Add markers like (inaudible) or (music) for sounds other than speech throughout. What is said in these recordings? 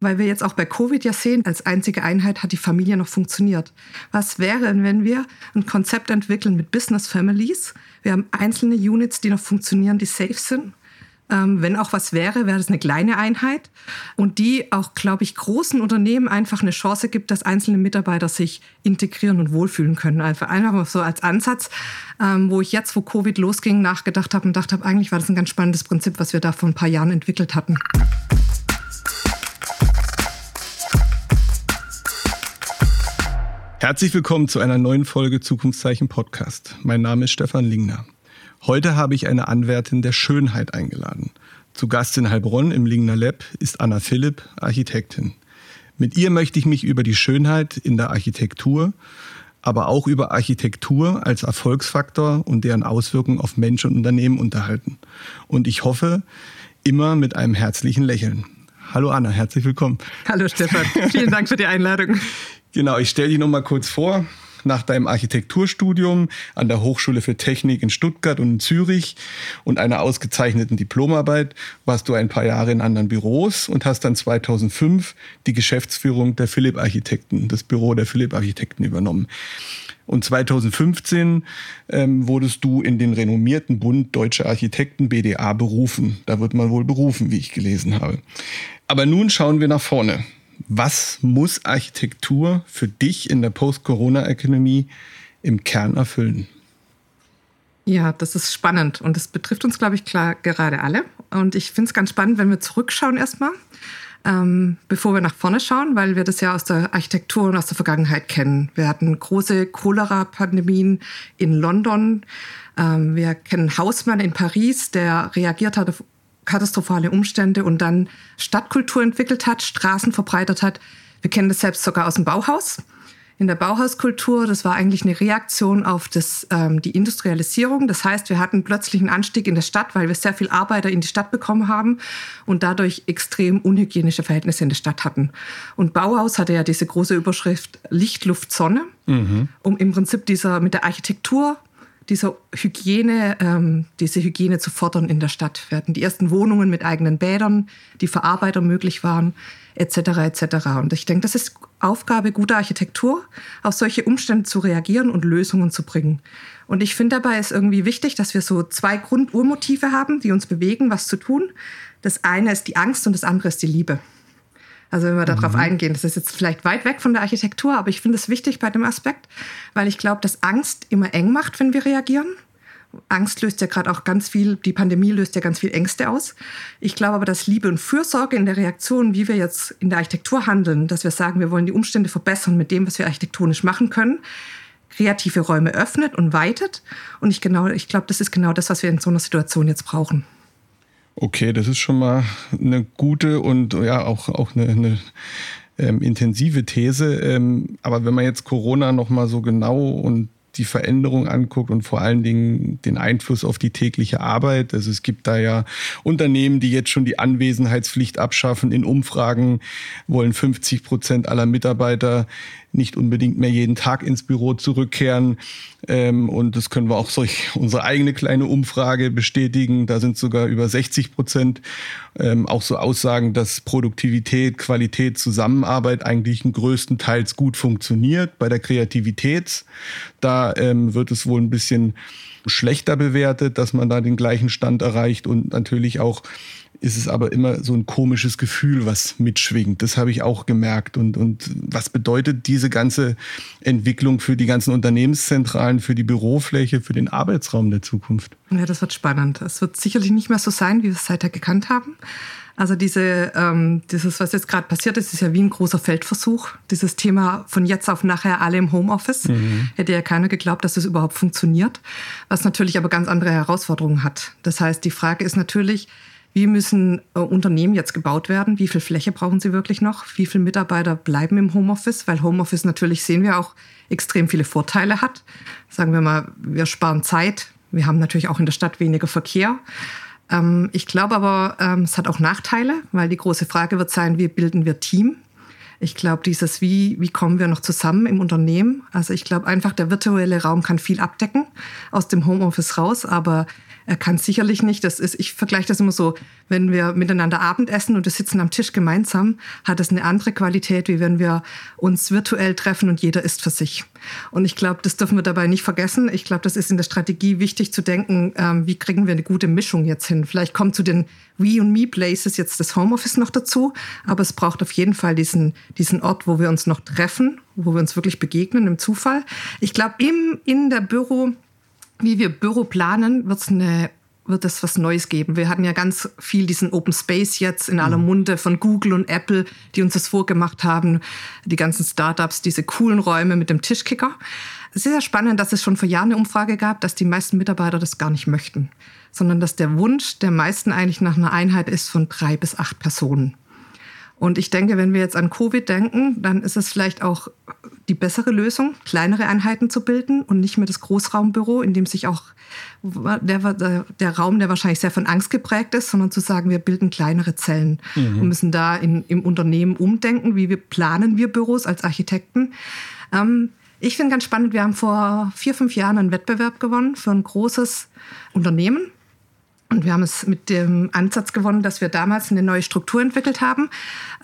weil wir jetzt auch bei Covid ja sehen, als einzige Einheit hat die Familie noch funktioniert. Was wäre, wenn wir ein Konzept entwickeln mit Business Families? Wir haben einzelne Units, die noch funktionieren, die safe sind. Ähm, wenn auch was wäre, wäre das eine kleine Einheit und die auch, glaube ich, großen Unternehmen einfach eine Chance gibt, dass einzelne Mitarbeiter sich integrieren und wohlfühlen können. Einfach, einfach so als Ansatz, ähm, wo ich jetzt, wo Covid losging, nachgedacht habe und dachte habe, eigentlich war das ein ganz spannendes Prinzip, was wir da vor ein paar Jahren entwickelt hatten. Herzlich willkommen zu einer neuen Folge Zukunftszeichen Podcast. Mein Name ist Stefan Lingner. Heute habe ich eine Anwärtin der Schönheit eingeladen. Zu Gast in Heilbronn im Lingner Lab ist Anna Philipp, Architektin. Mit ihr möchte ich mich über die Schönheit in der Architektur, aber auch über Architektur als Erfolgsfaktor und deren Auswirkungen auf Mensch und Unternehmen unterhalten. Und ich hoffe, immer mit einem herzlichen Lächeln. Hallo Anna, herzlich willkommen. Hallo Stefan, vielen Dank für die Einladung. (laughs) Genau, ich stelle dich noch mal kurz vor. Nach deinem Architekturstudium an der Hochschule für Technik in Stuttgart und in Zürich und einer ausgezeichneten Diplomarbeit warst du ein paar Jahre in anderen Büros und hast dann 2005 die Geschäftsführung der Philipp Architekten, das Büro der Philipp Architekten übernommen. Und 2015 ähm, wurdest du in den renommierten Bund Deutsche Architekten BDA berufen. Da wird man wohl berufen, wie ich gelesen habe. Aber nun schauen wir nach vorne was muss Architektur für dich in der Post-Corona-Ökonomie im Kern erfüllen? Ja, das ist spannend und das betrifft uns, glaube ich, klar gerade alle. Und ich finde es ganz spannend, wenn wir zurückschauen erstmal, ähm, bevor wir nach vorne schauen, weil wir das ja aus der Architektur und aus der Vergangenheit kennen. Wir hatten große Cholera-Pandemien in London. Ähm, wir kennen Hausmann in Paris, der reagiert hat auf katastrophale Umstände und dann Stadtkultur entwickelt hat, Straßen verbreitert hat. Wir kennen das selbst sogar aus dem Bauhaus. In der Bauhauskultur, das war eigentlich eine Reaktion auf das, ähm, die Industrialisierung. Das heißt, wir hatten plötzlich einen Anstieg in der Stadt, weil wir sehr viel Arbeiter in die Stadt bekommen haben und dadurch extrem unhygienische Verhältnisse in der Stadt hatten. Und Bauhaus hatte ja diese große Überschrift Licht, Luft, Sonne, mhm. um im Prinzip dieser mit der Architektur dieser Hygiene, ähm, diese Hygiene zu fordern in der Stadt. Wir hatten die ersten Wohnungen mit eigenen Bädern, die für Arbeiter möglich waren, etc. etc. Und ich denke, das ist Aufgabe guter Architektur, auf solche Umstände zu reagieren und Lösungen zu bringen. Und ich finde dabei ist irgendwie wichtig, dass wir so zwei Grundurmotive haben, die uns bewegen, was zu tun. Das eine ist die Angst und das andere ist die Liebe. Also wenn wir darauf mhm. eingehen, das ist jetzt vielleicht weit weg von der Architektur, aber ich finde es wichtig bei dem Aspekt, weil ich glaube, dass Angst immer eng macht, wenn wir reagieren. Angst löst ja gerade auch ganz viel, die Pandemie löst ja ganz viel Ängste aus. Ich glaube aber, dass Liebe und Fürsorge in der Reaktion, wie wir jetzt in der Architektur handeln, dass wir sagen, wir wollen die Umstände verbessern mit dem, was wir architektonisch machen können, kreative Räume öffnet und weitet. Und ich, genau, ich glaube, das ist genau das, was wir in so einer Situation jetzt brauchen. Okay, das ist schon mal eine gute und ja auch, auch eine, eine ähm, intensive These. Ähm, aber wenn man jetzt Corona noch mal so genau und die Veränderung anguckt und vor allen Dingen den Einfluss auf die tägliche Arbeit. Also es gibt da ja Unternehmen, die jetzt schon die Anwesenheitspflicht abschaffen. In Umfragen wollen 50 Prozent aller Mitarbeiter nicht unbedingt mehr jeden Tag ins Büro zurückkehren. Ähm, und das können wir auch durch unsere eigene kleine Umfrage bestätigen. Da sind sogar über 60 Prozent ähm, auch so Aussagen, dass Produktivität, Qualität, Zusammenarbeit eigentlich größtenteils gut funktioniert. Bei der Kreativität, da ähm, wird es wohl ein bisschen schlechter bewertet, dass man da den gleichen Stand erreicht und natürlich auch ist es aber immer so ein komisches Gefühl, was mitschwingt. Das habe ich auch gemerkt. Und, und was bedeutet diese ganze Entwicklung für die ganzen Unternehmenszentralen, für die Bürofläche, für den Arbeitsraum der Zukunft? Ja, das wird spannend. Es wird sicherlich nicht mehr so sein, wie wir es seither gekannt haben. Also diese, ähm, dieses, was jetzt gerade passiert ist, ist ja wie ein großer Feldversuch. Dieses Thema von jetzt auf nachher alle im Homeoffice. Mhm. Hätte ja keiner geglaubt, dass das überhaupt funktioniert. Was natürlich aber ganz andere Herausforderungen hat. Das heißt, die Frage ist natürlich, wie müssen äh, Unternehmen jetzt gebaut werden? Wie viel Fläche brauchen sie wirklich noch? Wie viele Mitarbeiter bleiben im Homeoffice? Weil Homeoffice natürlich, sehen wir auch, extrem viele Vorteile hat. Sagen wir mal, wir sparen Zeit. Wir haben natürlich auch in der Stadt weniger Verkehr. Ähm, ich glaube aber, ähm, es hat auch Nachteile, weil die große Frage wird sein, wie bilden wir Team? Ich glaube, dieses, wie, wie kommen wir noch zusammen im Unternehmen? Also ich glaube einfach, der virtuelle Raum kann viel abdecken aus dem Homeoffice raus, aber Er kann sicherlich nicht. Das ist, ich vergleiche das immer so, wenn wir miteinander Abendessen und wir sitzen am Tisch gemeinsam, hat das eine andere Qualität, wie wenn wir uns virtuell treffen und jeder isst für sich. Und ich glaube, das dürfen wir dabei nicht vergessen. Ich glaube, das ist in der Strategie wichtig zu denken, ähm, wie kriegen wir eine gute Mischung jetzt hin. Vielleicht kommt zu den We und Me Places jetzt das Homeoffice noch dazu, aber es braucht auf jeden Fall diesen, diesen Ort, wo wir uns noch treffen, wo wir uns wirklich begegnen im Zufall. Ich glaube, in der Büro, wie wir Büro planen, wird's eine wird es was Neues geben. Wir hatten ja ganz viel diesen Open Space jetzt in aller mhm. Munde von Google und Apple, die uns das vorgemacht haben. Die ganzen Startups, diese coolen Räume mit dem Tischkicker. Es ist ja spannend, dass es schon vor Jahren eine Umfrage gab, dass die meisten Mitarbeiter das gar nicht möchten, sondern dass der Wunsch der meisten eigentlich nach einer Einheit ist von drei bis acht Personen. Und ich denke, wenn wir jetzt an Covid denken, dann ist es vielleicht auch die bessere Lösung, kleinere Einheiten zu bilden und nicht mehr das Großraumbüro, in dem sich auch der, der Raum, der wahrscheinlich sehr von Angst geprägt ist, sondern zu sagen, wir bilden kleinere Zellen mhm. und müssen da in, im Unternehmen umdenken, wie wir planen wir Büros als Architekten. Ähm, ich finde ganz spannend, wir haben vor vier, fünf Jahren einen Wettbewerb gewonnen für ein großes Unternehmen und wir haben es mit dem Ansatz gewonnen, dass wir damals eine neue Struktur entwickelt haben,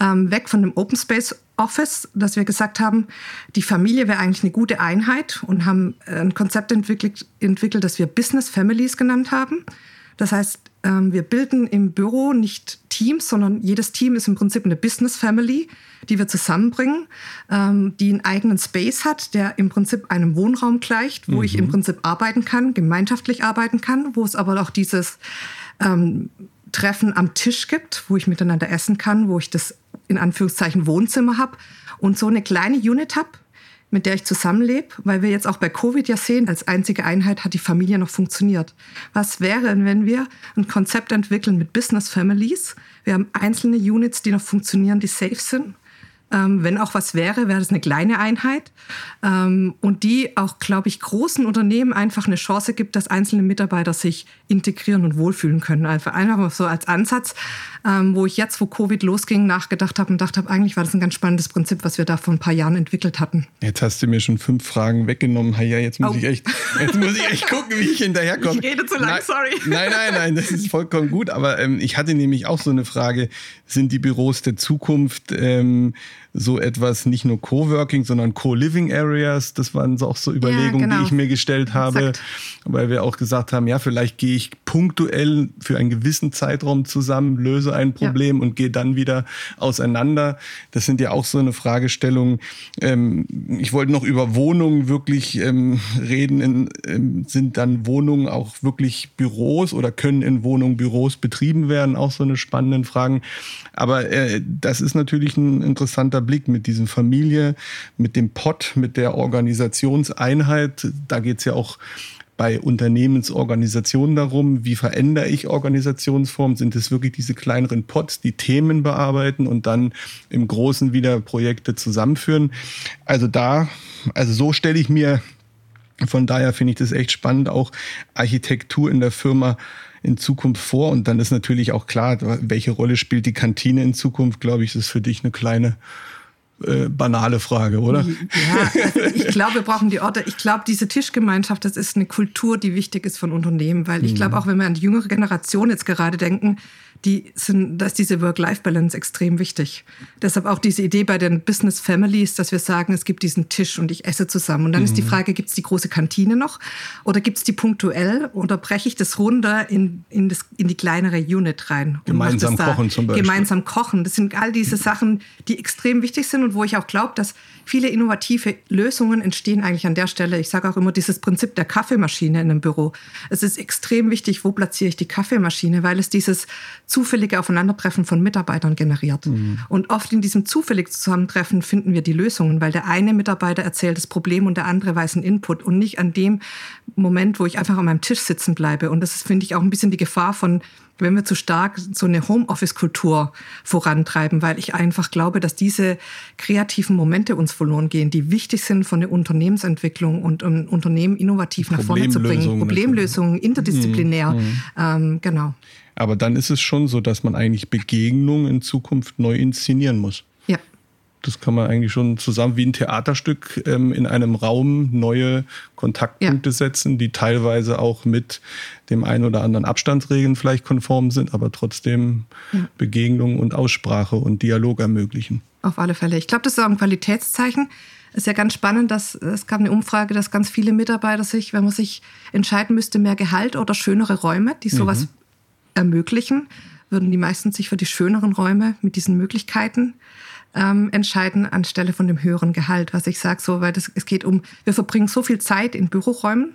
ähm, weg von dem Open Space Office, dass wir gesagt haben, die Familie wäre eigentlich eine gute Einheit und haben ein Konzept entwickelt, entwickelt das wir Business Families genannt haben. Das heißt, wir bilden im Büro nicht Teams, sondern jedes Team ist im Prinzip eine Business Family, die wir zusammenbringen, ähm, die einen eigenen Space hat, der im Prinzip einem Wohnraum gleicht, wo mhm. ich im mhm. Prinzip arbeiten kann, gemeinschaftlich arbeiten kann, wo es aber auch dieses ähm, Treffen am Tisch gibt, wo ich miteinander essen kann, wo ich das in Anführungszeichen Wohnzimmer habe und so eine kleine Unit habe, mit der ich zusammenlebe, weil wir jetzt auch bei Covid ja sehen, als einzige Einheit hat die Familie noch funktioniert. Was wäre, wenn wir ein Konzept entwickeln mit Business Families? Wir haben einzelne Units, die noch funktionieren, die safe sind ähm, wenn auch was wäre, wäre das eine kleine Einheit ähm, und die auch, glaube ich, großen Unternehmen einfach eine Chance gibt, dass einzelne Mitarbeiter sich integrieren und wohlfühlen können. Also einfach so als Ansatz, ähm, wo ich jetzt, wo Covid losging, nachgedacht habe und dachte habe, eigentlich war das ein ganz spannendes Prinzip, was wir da vor ein paar Jahren entwickelt hatten. Jetzt hast du mir schon fünf Fragen weggenommen. Ja, jetzt muss oh. ich echt, jetzt muss ich echt gucken, wie ich hinterherkomme. (laughs) Ich rede zu lang, nein, sorry. Nein, nein, nein, das ist vollkommen gut. Aber ähm, ich hatte nämlich auch so eine Frage: Sind die Büros der Zukunft ähm, so etwas nicht nur Coworking, sondern Co-Living Areas. Das waren auch so Überlegungen, ja, genau. die ich mir gestellt habe, Exakt. weil wir auch gesagt haben, ja, vielleicht gehe ich punktuell für einen gewissen Zeitraum zusammen, löse ein Problem ja. und gehe dann wieder auseinander. Das sind ja auch so eine Fragestellung. Ähm, ich wollte noch über Wohnungen wirklich ähm, reden. Ähm, sind dann Wohnungen auch wirklich Büros oder können in Wohnungen Büros betrieben werden? Auch so eine spannende Frage. Aber äh, das ist natürlich ein interessanter Blick mit diesem Familie, mit dem Pott, mit der Organisationseinheit. Da geht es ja auch bei Unternehmensorganisationen darum, wie verändere ich Organisationsformen? Sind es wirklich diese kleineren Pots, die Themen bearbeiten und dann im Großen wieder Projekte zusammenführen? Also da, also so stelle ich mir, von daher finde ich das echt spannend, auch Architektur in der Firma in Zukunft vor? Und dann ist natürlich auch klar, welche Rolle spielt die Kantine in Zukunft, glaube ich, ist für dich eine kleine äh, banale Frage, oder? Ja, also ich glaube, wir brauchen die Orte. Ich glaube, diese Tischgemeinschaft, das ist eine Kultur, die wichtig ist von Unternehmen, weil ich glaube, mhm. auch wenn wir an die jüngere Generation jetzt gerade denken, die sind, da ist diese Work-Life-Balance extrem wichtig. Deshalb auch diese Idee bei den Business Families, dass wir sagen, es gibt diesen Tisch und ich esse zusammen. Und dann mhm. ist die mhm. Frage, gibt es die große Kantine noch oder gibt es die punktuell oder breche ich das runter in, in, das, in die kleinere Unit rein? Gemeinsam kochen zum Beispiel. Gemeinsam kochen. Das sind all diese Sachen, die extrem wichtig sind und wo ich auch glaube, dass viele innovative Lösungen entstehen eigentlich an der Stelle. Ich sage auch immer dieses Prinzip der Kaffeemaschine in einem Büro. Es ist extrem wichtig, wo platziere ich die Kaffeemaschine, weil es dieses zufällige Aufeinandertreffen von Mitarbeitern generiert. Mhm. Und oft in diesem zufälligen Zusammentreffen finden wir die Lösungen, weil der eine Mitarbeiter erzählt das Problem und der andere weiß einen Input und nicht an dem Moment, wo ich einfach an meinem Tisch sitzen bleibe. Und das ist, finde ich, auch ein bisschen die Gefahr von wenn wir zu stark so eine Homeoffice-Kultur vorantreiben, weil ich einfach glaube, dass diese kreativen Momente uns verloren gehen, die wichtig sind von der Unternehmensentwicklung und um Unternehmen innovativ nach vorne zu bringen. Problemlösungen, interdisziplinär. Mhm. mhm. Ähm, genau. Aber dann ist es schon so, dass man eigentlich Begegnungen in Zukunft neu inszenieren muss. Ja. Das kann man eigentlich schon zusammen wie ein Theaterstück ähm, in einem Raum neue Kontaktpunkte ja. setzen, die teilweise auch mit dem einen oder anderen Abstandsregeln vielleicht konform sind, aber trotzdem ja. Begegnung und Aussprache und Dialog ermöglichen. Auf alle Fälle. Ich glaube, das ist auch ein Qualitätszeichen. Es ist ja ganz spannend, dass es gab eine Umfrage, dass ganz viele Mitarbeiter sich, wenn man sich entscheiden müsste, mehr Gehalt oder schönere Räume, die sowas mhm. Ermöglichen, würden die meisten sich für die schöneren Räume mit diesen Möglichkeiten ähm, entscheiden anstelle von dem höheren Gehalt. Was ich sage, so, weil das, es geht um, wir verbringen so viel Zeit in Büroräumen,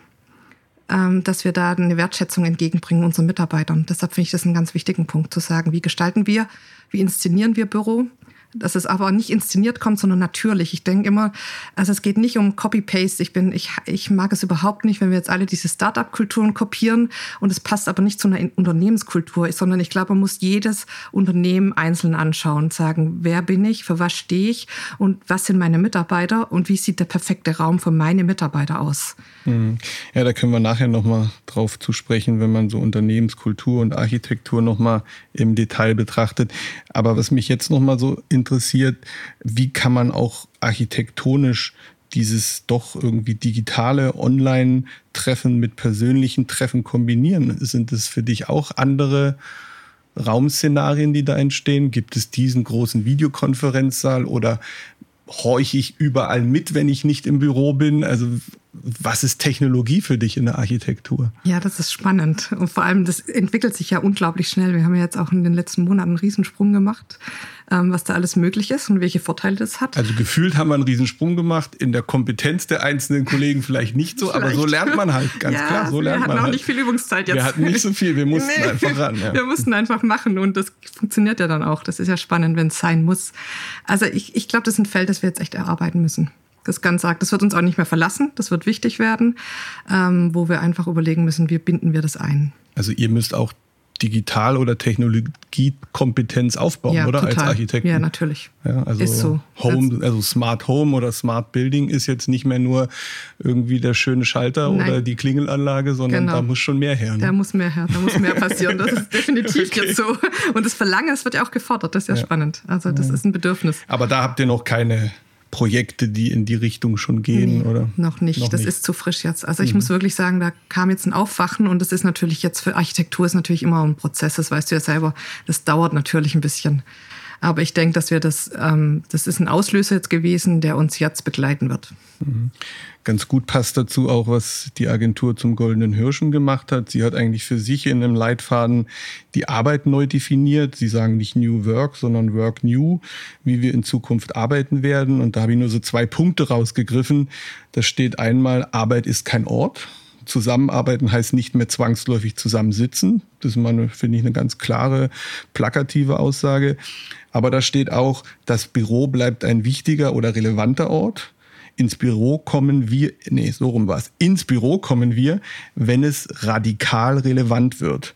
ähm, dass wir da eine Wertschätzung entgegenbringen unseren Mitarbeitern. Deshalb finde ich das einen ganz wichtigen Punkt zu sagen, wie gestalten wir, wie inszenieren wir Büro dass es aber nicht inszeniert kommt, sondern natürlich. Ich denke immer, also es geht nicht um Copy-Paste. Ich ich, ich mag es überhaupt nicht, wenn wir jetzt alle diese Startup-Kulturen kopieren und es passt aber nicht zu einer Unternehmenskultur, sondern ich glaube, man muss jedes Unternehmen einzeln anschauen und sagen, wer bin ich, für was stehe ich und was sind meine Mitarbeiter und wie sieht der perfekte Raum für meine Mitarbeiter aus. Mhm. Ja, da können wir nachher nochmal drauf zu sprechen, wenn man so Unternehmenskultur und Architektur nochmal im Detail betrachtet. Aber was mich jetzt nochmal so in interessiert, wie kann man auch architektonisch dieses doch irgendwie digitale Online-Treffen mit persönlichen Treffen kombinieren? Sind es für dich auch andere Raumszenarien, die da entstehen? Gibt es diesen großen Videokonferenzsaal oder horche ich überall mit, wenn ich nicht im Büro bin? Also was ist Technologie für dich in der Architektur? Ja, das ist spannend. Und vor allem, das entwickelt sich ja unglaublich schnell. Wir haben ja jetzt auch in den letzten Monaten einen Riesensprung gemacht, ähm, was da alles möglich ist und welche Vorteile das hat. Also gefühlt haben wir einen Riesensprung gemacht, in der Kompetenz der einzelnen Kollegen vielleicht nicht so, vielleicht. aber so lernt man halt, ganz ja, klar. So lernt wir hatten auch halt. nicht viel Übungszeit jetzt. Wir hatten nicht so viel, wir (laughs) mussten nee. einfach ran. Ja. Wir mussten einfach machen und das funktioniert ja dann auch. Das ist ja spannend, wenn es sein muss. Also ich, ich glaube, das ist ein Feld, das wir jetzt echt erarbeiten müssen das ganz sagt, das wird uns auch nicht mehr verlassen, das wird wichtig werden, ähm, wo wir einfach überlegen müssen, wie binden wir das ein. Also ihr müsst auch Digital- oder Technologiekompetenz aufbauen, ja, oder? Total. Als Architekt. Ja, natürlich. Ja, also ist so. Home, also Smart Home oder Smart Building ist jetzt nicht mehr nur irgendwie der schöne Schalter Nein. oder die Klingelanlage, sondern genau. da muss schon mehr her. Ne? Da muss mehr her, da muss mehr passieren. Das ist (laughs) definitiv okay. jetzt so. Und das Verlangen, das wird ja auch gefordert. Das ist ja, ja. spannend. Also das ist ein Bedürfnis. Aber da habt ihr noch keine Projekte, die in die Richtung schon gehen, nee, oder? Noch nicht. Noch das nicht. ist zu frisch jetzt. Also ich mhm. muss wirklich sagen, da kam jetzt ein Aufwachen und das ist natürlich jetzt für Architektur ist natürlich immer ein Prozess. Das weißt du ja selber. Das dauert natürlich ein bisschen. Aber ich denke, dass wir das, ähm, das ist ein Auslöser jetzt gewesen, der uns jetzt begleiten wird. Mhm. Ganz gut passt dazu auch, was die Agentur zum Goldenen Hirschen gemacht hat. Sie hat eigentlich für sich in einem Leitfaden die Arbeit neu definiert. Sie sagen nicht New Work, sondern Work New, wie wir in Zukunft arbeiten werden. Und da habe ich nur so zwei Punkte rausgegriffen. Da steht einmal, Arbeit ist kein Ort. Zusammenarbeiten heißt nicht mehr zwangsläufig zusammensitzen. Das ist mal, finde ich, eine ganz klare, plakative Aussage. Aber da steht auch, das Büro bleibt ein wichtiger oder relevanter Ort. Ins Büro kommen wir, nee, so rum war es. Ins Büro kommen wir, wenn es radikal relevant wird.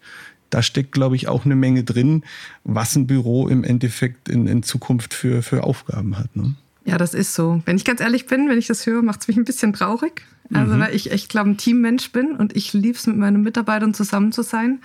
Da steckt, glaube ich, auch eine Menge drin, was ein Büro im Endeffekt in, in Zukunft für, für Aufgaben hat. Ne? Ja, das ist so. Wenn ich ganz ehrlich bin, wenn ich das höre, macht es mich ein bisschen traurig. Also, mhm. weil ich echt, glaube ein Teammensch bin und ich liebe es, mit meinen Mitarbeitern zusammen zu sein.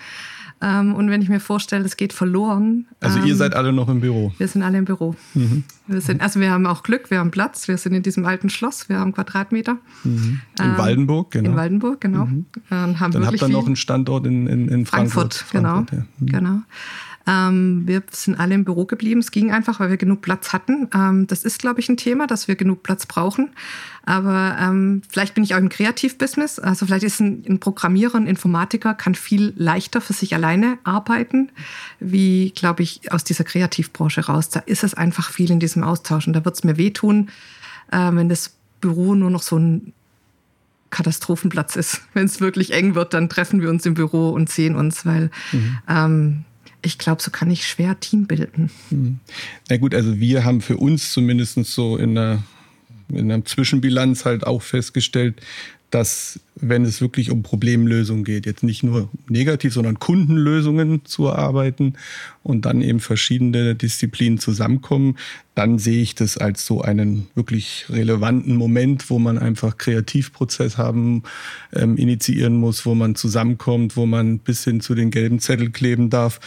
Ähm, und wenn ich mir vorstelle, es geht verloren. Also ähm, ihr seid alle noch im Büro? Wir sind alle im Büro. Mhm. Wir sind, also wir haben auch Glück, wir haben Platz, wir sind in diesem alten Schloss, wir haben Quadratmeter. Mhm. In ähm, Waldenburg, genau. In Waldenburg, genau. Mhm. Und haben Dann habt ihr noch einen Standort in, in, in Frankfurt. Frankfurt, genau. Frankfurt ja. Mhm. genau. Ähm, wir sind alle im Büro geblieben. Es ging einfach, weil wir genug Platz hatten. Ähm, das ist, glaube ich, ein Thema, dass wir genug Platz brauchen. Aber ähm, vielleicht bin ich auch im Kreativbusiness. Also vielleicht ist ein, ein Programmierer, ein Informatiker, kann viel leichter für sich alleine arbeiten, wie, glaube ich, aus dieser Kreativbranche raus. Da ist es einfach viel in diesem Austausch. Und da wird es mir wehtun, äh, wenn das Büro nur noch so ein Katastrophenplatz ist. (laughs) Wenn es wirklich eng wird, dann treffen wir uns im Büro und sehen uns, weil mhm. ähm, ich glaube, so kann ich schwer Team bilden. Hm. Na gut, also wir haben für uns zumindest so in einer, in einer Zwischenbilanz halt auch festgestellt, dass wenn es wirklich um Problemlösungen geht, jetzt nicht nur negativ, sondern Kundenlösungen zu erarbeiten und dann eben verschiedene Disziplinen zusammenkommen, dann sehe ich das als so einen wirklich relevanten Moment, wo man einfach Kreativprozess haben, ähm, initiieren muss, wo man zusammenkommt, wo man bis hin zu den gelben Zettel kleben darf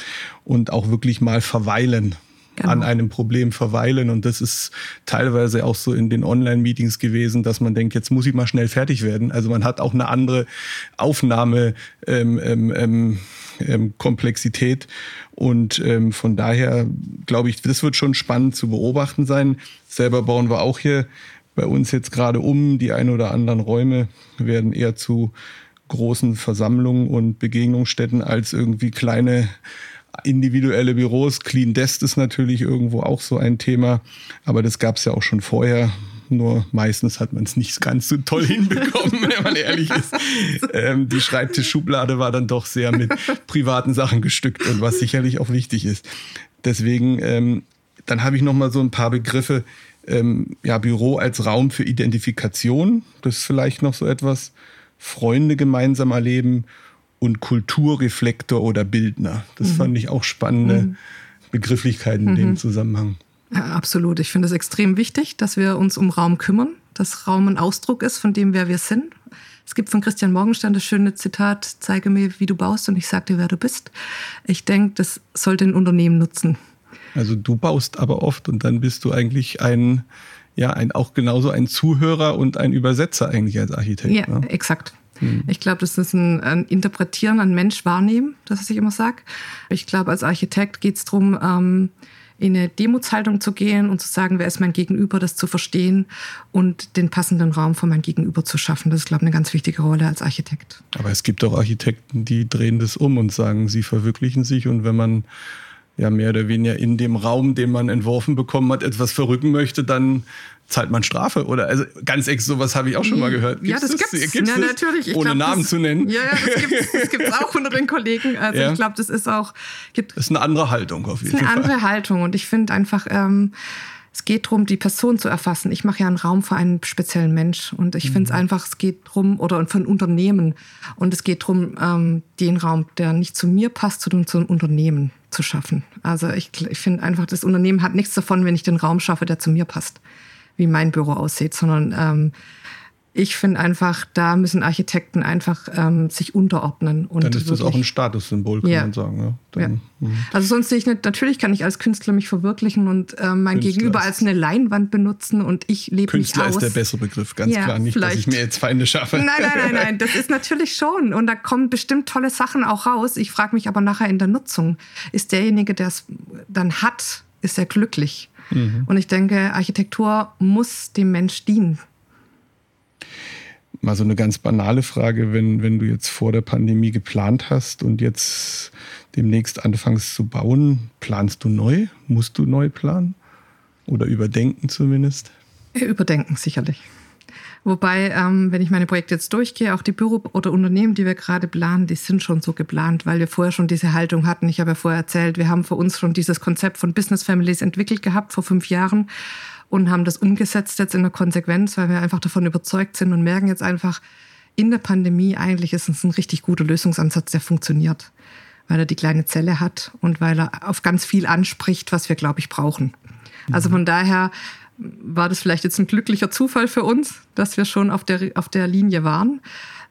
und auch wirklich mal verweilen genau. an einem Problem verweilen. Und das ist teilweise auch so in den Online-Meetings gewesen, dass man denkt, jetzt muss ich mal schnell fertig werden. Also man hat auch eine andere Aufnahme. Ähm, ähm, ähm, ähm Komplexität. Und ähm, von daher glaube ich, das wird schon spannend zu beobachten sein. Selber bauen wir auch hier bei uns jetzt gerade um. Die ein oder anderen Räume werden eher zu großen Versammlungen und Begegnungsstätten als irgendwie kleine individuelle Büros. Clean Desk ist natürlich irgendwo auch so ein Thema, aber das gab es ja auch schon vorher. Nur meistens hat man es nicht ganz so toll (laughs) hinbekommen, wenn man ehrlich ist. (laughs) Ähm, die Schreibtischschublade war dann doch sehr mit privaten Sachen gestückt und was sicherlich auch wichtig ist. Deswegen, ähm, dann habe ich noch mal so ein paar Begriffe. Ähm, ja, Büro als Raum für Identifikation, das ist vielleicht noch so etwas. Freunde gemeinsam erleben und Kulturreflektor oder Bildner. Das mhm. fand ich auch spannende mhm. Begrifflichkeiten in dem mhm. Zusammenhang. Ja, absolut. Ich finde es extrem wichtig, dass wir uns um Raum kümmern, dass Raum ein Ausdruck ist von dem, wer wir sind. Es gibt von Christian Morgenstern das schöne Zitat, zeige mir, wie du baust und ich sage dir, wer du bist. Ich denke, das sollte ein Unternehmen nutzen. Also du baust aber oft und dann bist du eigentlich ein, ja, ein, auch genauso ein Zuhörer und ein Übersetzer eigentlich als Architekt. Ja, ne? exakt. Hm. Ich glaube, das ist ein, ein, Interpretieren, ein Mensch wahrnehmen, das was ich immer sage. Ich glaube, als Architekt geht es darum, ähm, in eine Demutshaltung zu gehen und zu sagen, wer ist mein Gegenüber, das zu verstehen und den passenden Raum für mein Gegenüber zu schaffen. Das ist, glaube ich, eine ganz wichtige Rolle als Architekt. Aber es gibt auch Architekten, die drehen das um und sagen, sie verwirklichen sich und wenn man ja mehr oder weniger in dem Raum, den man entworfen bekommen hat, etwas verrücken möchte, dann zahlt man Strafe oder also ganz ex sowas habe ich auch schon mal gehört. Gibt's ja, das, das gibt's. gibt's ja, natürlich. Ich ohne glaub, Namen das, zu nennen. Ja, ja, das gibt's, (laughs) das gibt's auch unter den Kollegen. Also ja. ich glaube, das ist auch gibt, das ist eine andere Haltung auf jeden Fall. Eine andere Haltung und ich finde einfach ähm, es geht darum, die Person zu erfassen. Ich mache ja einen Raum für einen speziellen Mensch und ich mhm. finde es einfach, es geht darum, oder für ein Unternehmen und es geht darum, ähm, den Raum, der nicht zu mir passt, zu einem Unternehmen zu schaffen. Also ich, ich finde einfach, das Unternehmen hat nichts davon, wenn ich den Raum schaffe, der zu mir passt wie mein Büro aussieht, sondern ähm, ich finde einfach, da müssen Architekten einfach ähm, sich unterordnen. Und dann ist das auch ein Statussymbol, kann ja. man sagen. Ja. Dann, ja. Mhm. Also sonst sehe ich nicht, natürlich kann ich als Künstler mich verwirklichen und äh, mein Künstler Gegenüber als eine Leinwand benutzen und ich lebe mich aus. Künstler ist der bessere Begriff, ganz klar. Nicht, vielleicht. dass ich mir jetzt Feinde schaffe. Nein, nein, nein, nein, das ist natürlich schon. Und da kommen bestimmt tolle Sachen auch raus. Ich frage mich aber nachher in der Nutzung, ist derjenige, der es dann hat, ist er glücklich? Mhm. Und ich denke, Architektur muss dem Mensch dienen. Mal so eine ganz banale Frage, wenn, wenn du jetzt vor der Pandemie geplant hast und jetzt demnächst anfängst zu bauen, planst du neu? Musst du neu planen? Oder überdenken zumindest? Überdenken sicherlich. Wobei, ähm, wenn ich meine Projekte jetzt durchgehe, auch die Büro oder Unternehmen, die wir gerade planen, die sind schon so geplant, weil wir vorher schon diese Haltung hatten. Ich habe ja vorher erzählt, wir haben für uns schon dieses Konzept von Business Families entwickelt gehabt vor fünf Jahren und haben das umgesetzt jetzt in der Konsequenz, weil wir einfach davon überzeugt sind und merken jetzt einfach, in der Pandemie eigentlich ist es ein richtig guter Lösungsansatz, der funktioniert, weil er die kleine Zelle hat und weil er auf ganz viel anspricht, was wir, glaube ich, brauchen. Also von daher war das vielleicht jetzt ein glücklicher Zufall für uns, dass wir schon auf der, auf der Linie waren.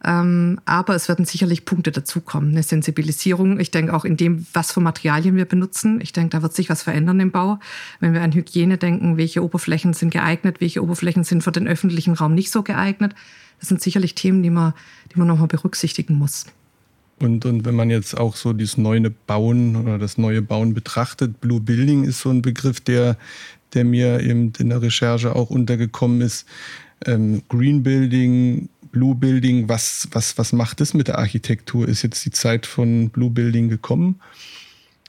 Ähm, aber es werden sicherlich Punkte dazukommen. Eine Sensibilisierung. Ich denke auch in dem, was für Materialien wir benutzen. Ich denke, da wird sich was verändern im Bau. Wenn wir an Hygiene denken, welche Oberflächen sind geeignet, welche Oberflächen sind für den öffentlichen Raum nicht so geeignet. Das sind sicherlich Themen, die man, die man nochmal berücksichtigen muss. Und, und wenn man jetzt auch so dieses neue Bauen oder das neue Bauen betrachtet, Blue Building ist so ein Begriff, der, der mir eben in der Recherche auch untergekommen ist. Ähm, Green Building, Blue Building, was, was, was macht das mit der Architektur? Ist jetzt die Zeit von Blue Building gekommen?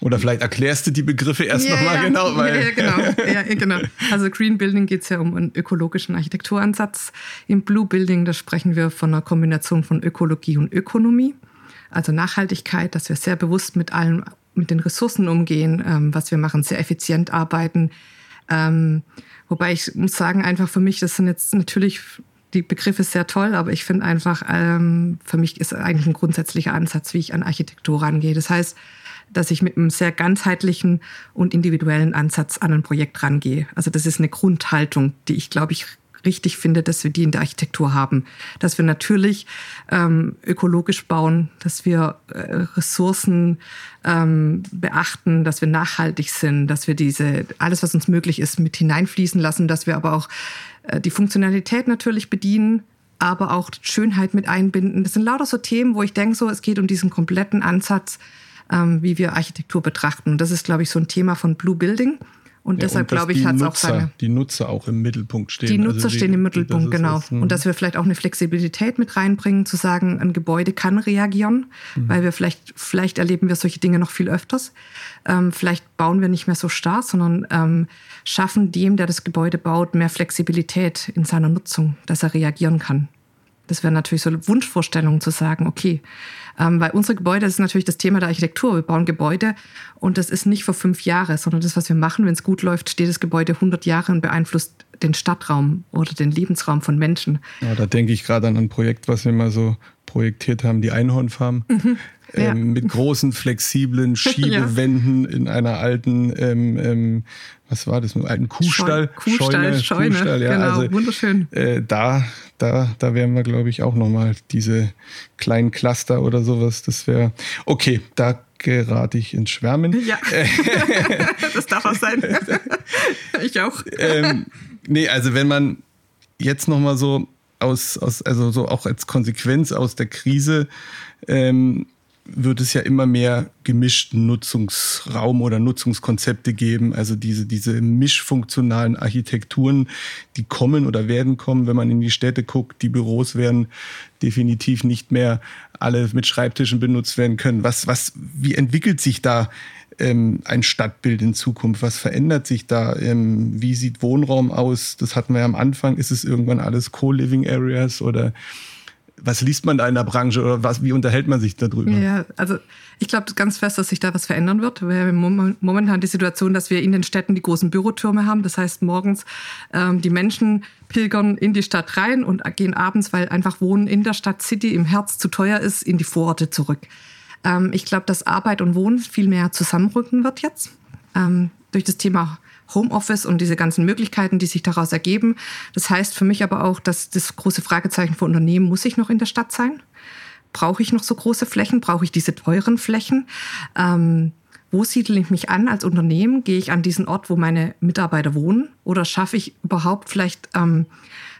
Oder vielleicht erklärst du die Begriffe erst ja, nochmal ja. genau. Weil ja, ja, genau. (laughs) ja, genau. Also Green Building geht es ja um einen ökologischen Architekturansatz. Im Blue Building, da sprechen wir von einer Kombination von Ökologie und Ökonomie. Also Nachhaltigkeit, dass wir sehr bewusst mit allem, mit den Ressourcen umgehen, ähm, was wir machen, sehr effizient arbeiten, ähm, wobei ich muss sagen, einfach für mich, das sind jetzt natürlich die Begriffe sehr toll, aber ich finde einfach, ähm, für mich ist eigentlich ein grundsätzlicher Ansatz, wie ich an Architektur rangehe. Das heißt, dass ich mit einem sehr ganzheitlichen und individuellen Ansatz an ein Projekt rangehe. Also das ist eine Grundhaltung, die ich, glaube ich, richtig finde, dass wir die in der Architektur haben. Dass wir natürlich ähm, ökologisch bauen, dass wir äh, Ressourcen ähm, beachten, dass wir nachhaltig sind, dass wir diese, alles, was uns möglich ist, mit hineinfließen lassen, dass wir aber auch äh, die Funktionalität natürlich bedienen, aber auch Schönheit mit einbinden. Das sind lauter so Themen, wo ich denke, so, es geht um diesen kompletten Ansatz, ähm, wie wir Architektur betrachten. Und das ist, glaube ich, so ein Thema von Blue Building. Und ja, deshalb, glaube ich, hat es auch seine. Die Nutzer auch im Mittelpunkt stehen. Die Nutzer also stehen im Mittelpunkt, genau. Hm. und dass wir vielleicht auch eine Flexibilität mit reinbringen, zu sagen, ein Gebäude kann reagieren, mhm. weil wir vielleicht, vielleicht erleben wir solche Dinge noch viel öfters. Ähm, vielleicht bauen wir nicht mehr so starr, sondern ähm, schaffen dem, der das Gebäude baut, mehr Flexibilität in seiner Nutzung, dass er reagieren kann. Das wäre natürlich so eine Wunschvorstellung zu sagen, okay, ähm, weil unsere Gebäude, das ist natürlich das Thema der Architektur. Wir bauen Gebäude und das ist nicht für fünf Jahre, sondern das, was wir machen, wenn es gut läuft, steht das Gebäude 100 Jahre und beeinflusst den Stadtraum oder den Lebensraum von Menschen. Ja, da denke ich gerade an ein Projekt, was wir mal so projektiert haben, die Einhornfarm. Mhm. Ja. Ähm, mit großen, flexiblen (laughs) Schiebewänden ja. in einer alten, ähm, ähm, was war das, mit einem alten Kuhstall? Kuhstall, Scheune, Scheune. Kuhstall, ja. Genau, also, wunderschön. Äh, da, da, da wären wir, glaube ich, auch nochmal diese kleinen Cluster oder sowas. Das wäre, okay, da gerate ich ins Schwärmen. Ja, (laughs) das darf auch sein. (laughs) ich auch. ähm, nee, also wenn man jetzt nochmal so aus, aus, also so auch als Konsequenz aus der Krise ähm, wird es ja immer mehr gemischten Nutzungsraum oder Nutzungskonzepte geben. Also diese, diese mischfunktionalen Architekturen, die kommen oder werden kommen, wenn man in die Städte guckt. Die Büros werden definitiv nicht mehr alle mit Schreibtischen benutzt werden können. Was, was, wie entwickelt sich da ähm, ein Stadtbild in Zukunft? Was verändert sich da? Ähm, wie sieht Wohnraum aus? Das hatten wir ja am Anfang. Ist es irgendwann alles Co-Living Areas oder was liest man da in der Branche oder was, wie unterhält man sich darüber? Ja, also ich glaube ganz fest, dass sich da was verändern wird. Wir haben momentan die Situation, dass wir in den Städten die großen Bürotürme haben. Das heißt, morgens ähm, die Menschen pilgern in die Stadt rein und gehen abends, weil einfach Wohnen in der Stadt City im Herz zu teuer ist, in die Vororte zurück. Ähm, ich glaube, dass Arbeit und Wohnen viel mehr zusammenrücken wird jetzt. Ähm, durch das Thema Homeoffice und diese ganzen Möglichkeiten, die sich daraus ergeben. Das heißt für mich aber auch, dass das große Fragezeichen für Unternehmen, muss ich noch in der Stadt sein? Brauche ich noch so große Flächen? Brauche ich diese teuren Flächen? Ähm, wo siedle ich mich an als Unternehmen? Gehe ich an diesen Ort, wo meine Mitarbeiter wohnen? Oder schaffe ich überhaupt vielleicht ähm,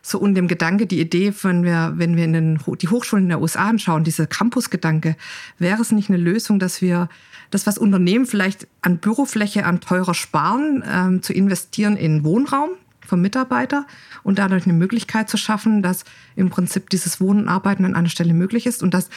so unter dem Gedanke, die Idee, wenn wir, wenn wir in den, die Hochschulen in der USA anschauen, dieser Campus-Gedanke, wäre es nicht eine Lösung, dass wir das, was Unternehmen vielleicht an Bürofläche an teurer sparen, ähm, zu investieren in Wohnraum vom Mitarbeiter und dadurch eine Möglichkeit zu schaffen, dass im Prinzip dieses Wohnen und Arbeiten an einer Stelle möglich ist und dass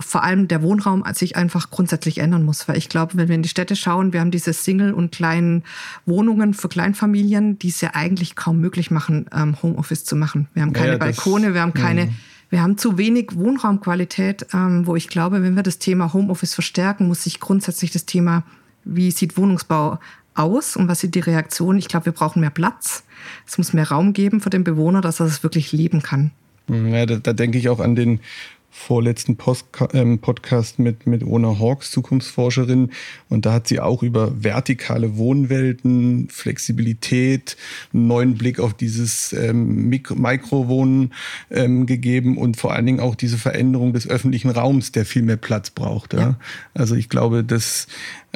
vor allem der Wohnraum sich einfach grundsätzlich ändern muss. Weil ich glaube, wenn wir in die Städte schauen, wir haben diese Single- und kleinen Wohnungen für Kleinfamilien, die es ja eigentlich kaum möglich machen, ähm, Homeoffice zu machen. Wir haben keine ja, Balkone, wir haben keine... Wir haben zu wenig Wohnraumqualität, ähm, wo ich glaube, wenn wir das Thema Homeoffice verstärken, muss sich grundsätzlich das Thema, wie sieht Wohnungsbau aus und was sind die Reaktionen? Ich glaube, wir brauchen mehr Platz. Es muss mehr Raum geben für den Bewohner, dass er es wirklich leben kann. Ja, da, da denke ich auch an den vorletzten Post ähm, Podcast mit, mit Ona Hawks, Zukunftsforscherin. Und da hat sie auch über vertikale Wohnwelten, Flexibilität, einen neuen Blick auf dieses ähm, Mikrowohnen ähm, gegeben und vor allen Dingen auch diese Veränderung des öffentlichen Raums, der viel mehr Platz braucht. Ja? ja. Also ich glaube, das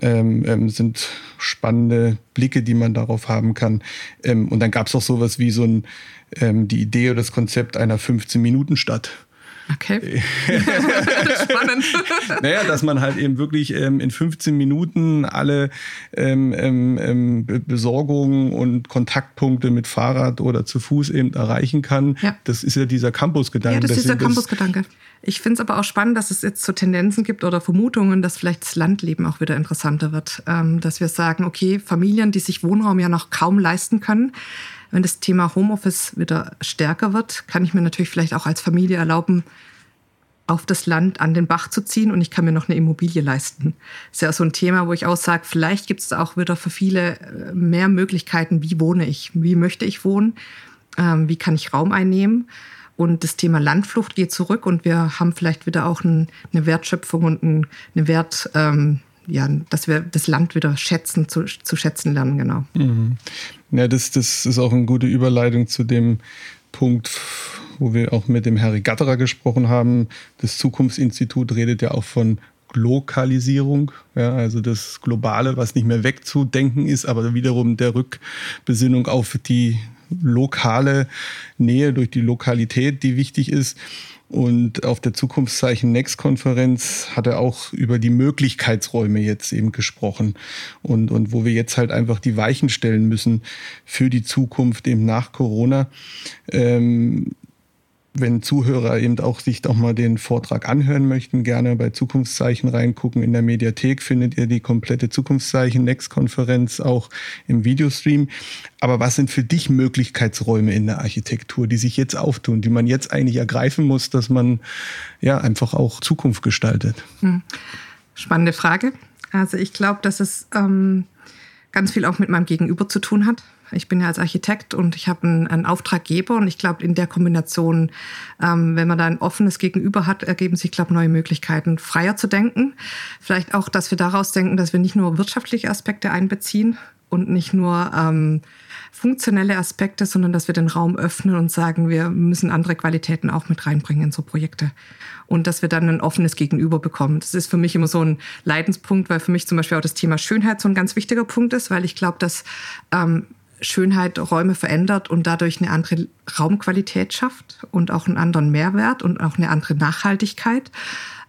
ähm, ähm, sind spannende Blicke, die man darauf haben kann. Ähm, und dann gab es auch sowas wie so ein, ähm, die Idee oder das Konzept einer 15-Minuten-Stadt. Okay. (laughs) Spannend. naja, dass man halt eben wirklich ähm, in 15 Minuten alle ähm, ähm, ähm Besorgungen und Kontaktpunkte mit Fahrrad oder zu Fuß eben erreichen kann. Ja. Das ist ja dieser Campusgedanke. Ja, das ist dieser Campusgedanke. Ich finde es aber auch spannend, dass es jetzt so Tendenzen gibt oder Vermutungen, dass vielleicht das Landleben auch wieder interessanter wird. Ähm, dass wir sagen, okay, Familien, die sich Wohnraum ja noch kaum leisten können, wenn das Thema Homeoffice wieder stärker wird, kann ich mir natürlich vielleicht auch als Familie erlauben, auf das Land an den Bach zu ziehen und ich kann mir noch eine Immobilie leisten. Das ist ja so ein Thema, wo ich auch sage, vielleicht gibt es auch wieder für viele äh, mehr Möglichkeiten, wie wohne ich, wie möchte ich wohnen, ähm, wie kann ich Raum einnehmen. Und das Thema Landflucht geht zurück und wir haben vielleicht wieder auch eine Wertschöpfung und eine Wert, ähm, ja, dass wir das Land wieder schätzen, zu, zu schätzen lernen, genau. Mhm. Ja, das, das ist auch eine gute Überleitung zu dem Punkt, wo wir auch mit dem Harry Gatterer gesprochen haben. Das Zukunftsinstitut redet ja auch von Lokalisierung, ja, also das Globale, was nicht mehr wegzudenken ist, aber wiederum der Rückbesinnung auf die lokale Nähe durch die Lokalität, die wichtig ist. Und auf der Zukunftszeichen Next-Konferenz hat er auch über die Möglichkeitsräume jetzt eben gesprochen. Und, und wo wir jetzt halt einfach die Weichen stellen müssen für die Zukunft eben nach Corona. Ähm, wenn Zuhörer eben auch sich doch mal den Vortrag anhören möchten, gerne bei Zukunftszeichen reingucken. In der Mediathek findet ihr die komplette Zukunftszeichen Next-Konferenz auch im Videostream. Aber was sind für dich Möglichkeitsräume in der Architektur, die sich jetzt auftun, die man jetzt eigentlich ergreifen muss, dass man ja einfach auch Zukunft gestaltet? Hm. Spannende Frage. Also ich glaube, dass es ähm, ganz viel auch mit meinem Gegenüber zu tun hat. Ich bin ja als Architekt und ich habe einen, einen, Auftraggeber und ich glaube, in der Kombination, ähm, wenn man da ein offenes Gegenüber hat, ergeben sich, glaube neue Möglichkeiten, freier zu denken. Vielleicht auch, dass wir daraus denken, dass wir nicht nur wirtschaftliche Aspekte einbeziehen und nicht nur ähm, funktionelle Aspekte, sondern dass wir den Raum öffnen und sagen, wir müssen andere Qualitäten auch mit reinbringen in so Projekte. Und dass wir dann ein offenes Gegenüber bekommen. Das ist für mich immer so ein Leidenspunkt, weil für mich zum Beispiel auch das Thema Schönheit so ein ganz wichtiger Punkt ist, weil ich glaube, dass ähm, Schönheit Räume verändert und dadurch eine andere Raumqualität schafft und auch einen anderen Mehrwert und auch eine andere Nachhaltigkeit.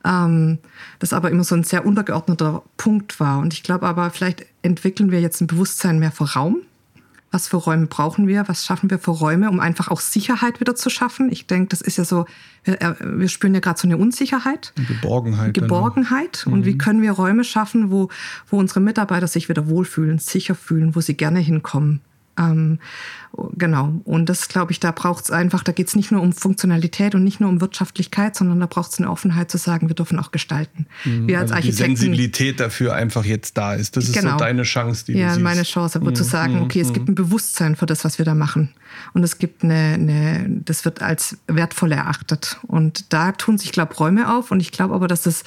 Ähm, das aber immer so ein sehr untergeordneter Punkt war. Und ich glaube aber, vielleicht entwickeln wir jetzt ein Bewusstsein mehr für Raum. Was für Räume brauchen wir? Was schaffen wir für Räume, um einfach auch Sicherheit wieder zu schaffen? Ich denke, das ist ja so, wir, äh, wir spüren ja gerade so eine Unsicherheit. Geborgenheit. Geborgenheit. Und mhm. wie können wir Räume schaffen, wo, wo unsere Mitarbeiter sich wieder wohlfühlen, sicher fühlen, wo sie gerne hinkommen? Ähm, genau. Und das, glaube ich, da braucht es einfach, da geht es nicht nur um Funktionalität und nicht nur um Wirtschaftlichkeit, sondern da braucht es eine Offenheit zu sagen, wir dürfen auch gestalten. Mhm, wir als also Architekten. Die Sensibilität dafür einfach jetzt da ist. Das ist genau. so deine Chance, die ja, du siehst. meine Chance, wo mhm. zu sagen, okay, es mhm. gibt ein Bewusstsein für das, was wir da machen. Und es gibt eine, eine das wird als wertvoll erachtet. Und da tun sich, glaube ich, Räume auf. Und ich glaube aber, dass es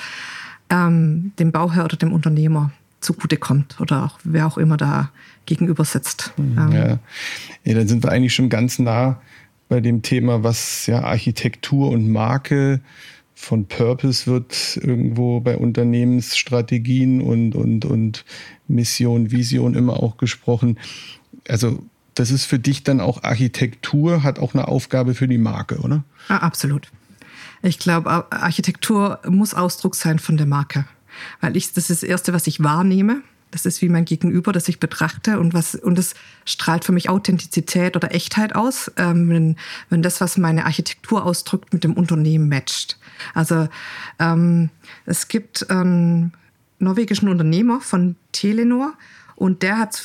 ähm, dem Bauherr oder dem Unternehmer zugutekommt oder auch wer auch immer da gegenüber sitzt. Mhm, ähm, ja. ja, dann sind wir eigentlich schon ganz nah bei dem Thema, was ja Architektur und Marke von Purpose wird irgendwo bei Unternehmensstrategien und, und, und Mission, Vision immer auch gesprochen. Also das ist für dich dann auch Architektur, hat auch eine Aufgabe für die Marke, oder? Ja, absolut. Ich glaube, Architektur muss Ausdruck sein von der Marke weil ich, das ist das Erste, was ich wahrnehme. Das ist wie mein Gegenüber, das ich betrachte und was und es strahlt für mich Authentizität oder Echtheit aus, ähm, wenn, wenn das, was meine Architektur ausdrückt, mit dem Unternehmen matcht. Also ähm, es gibt einen norwegischen Unternehmer von Telenor, und der hat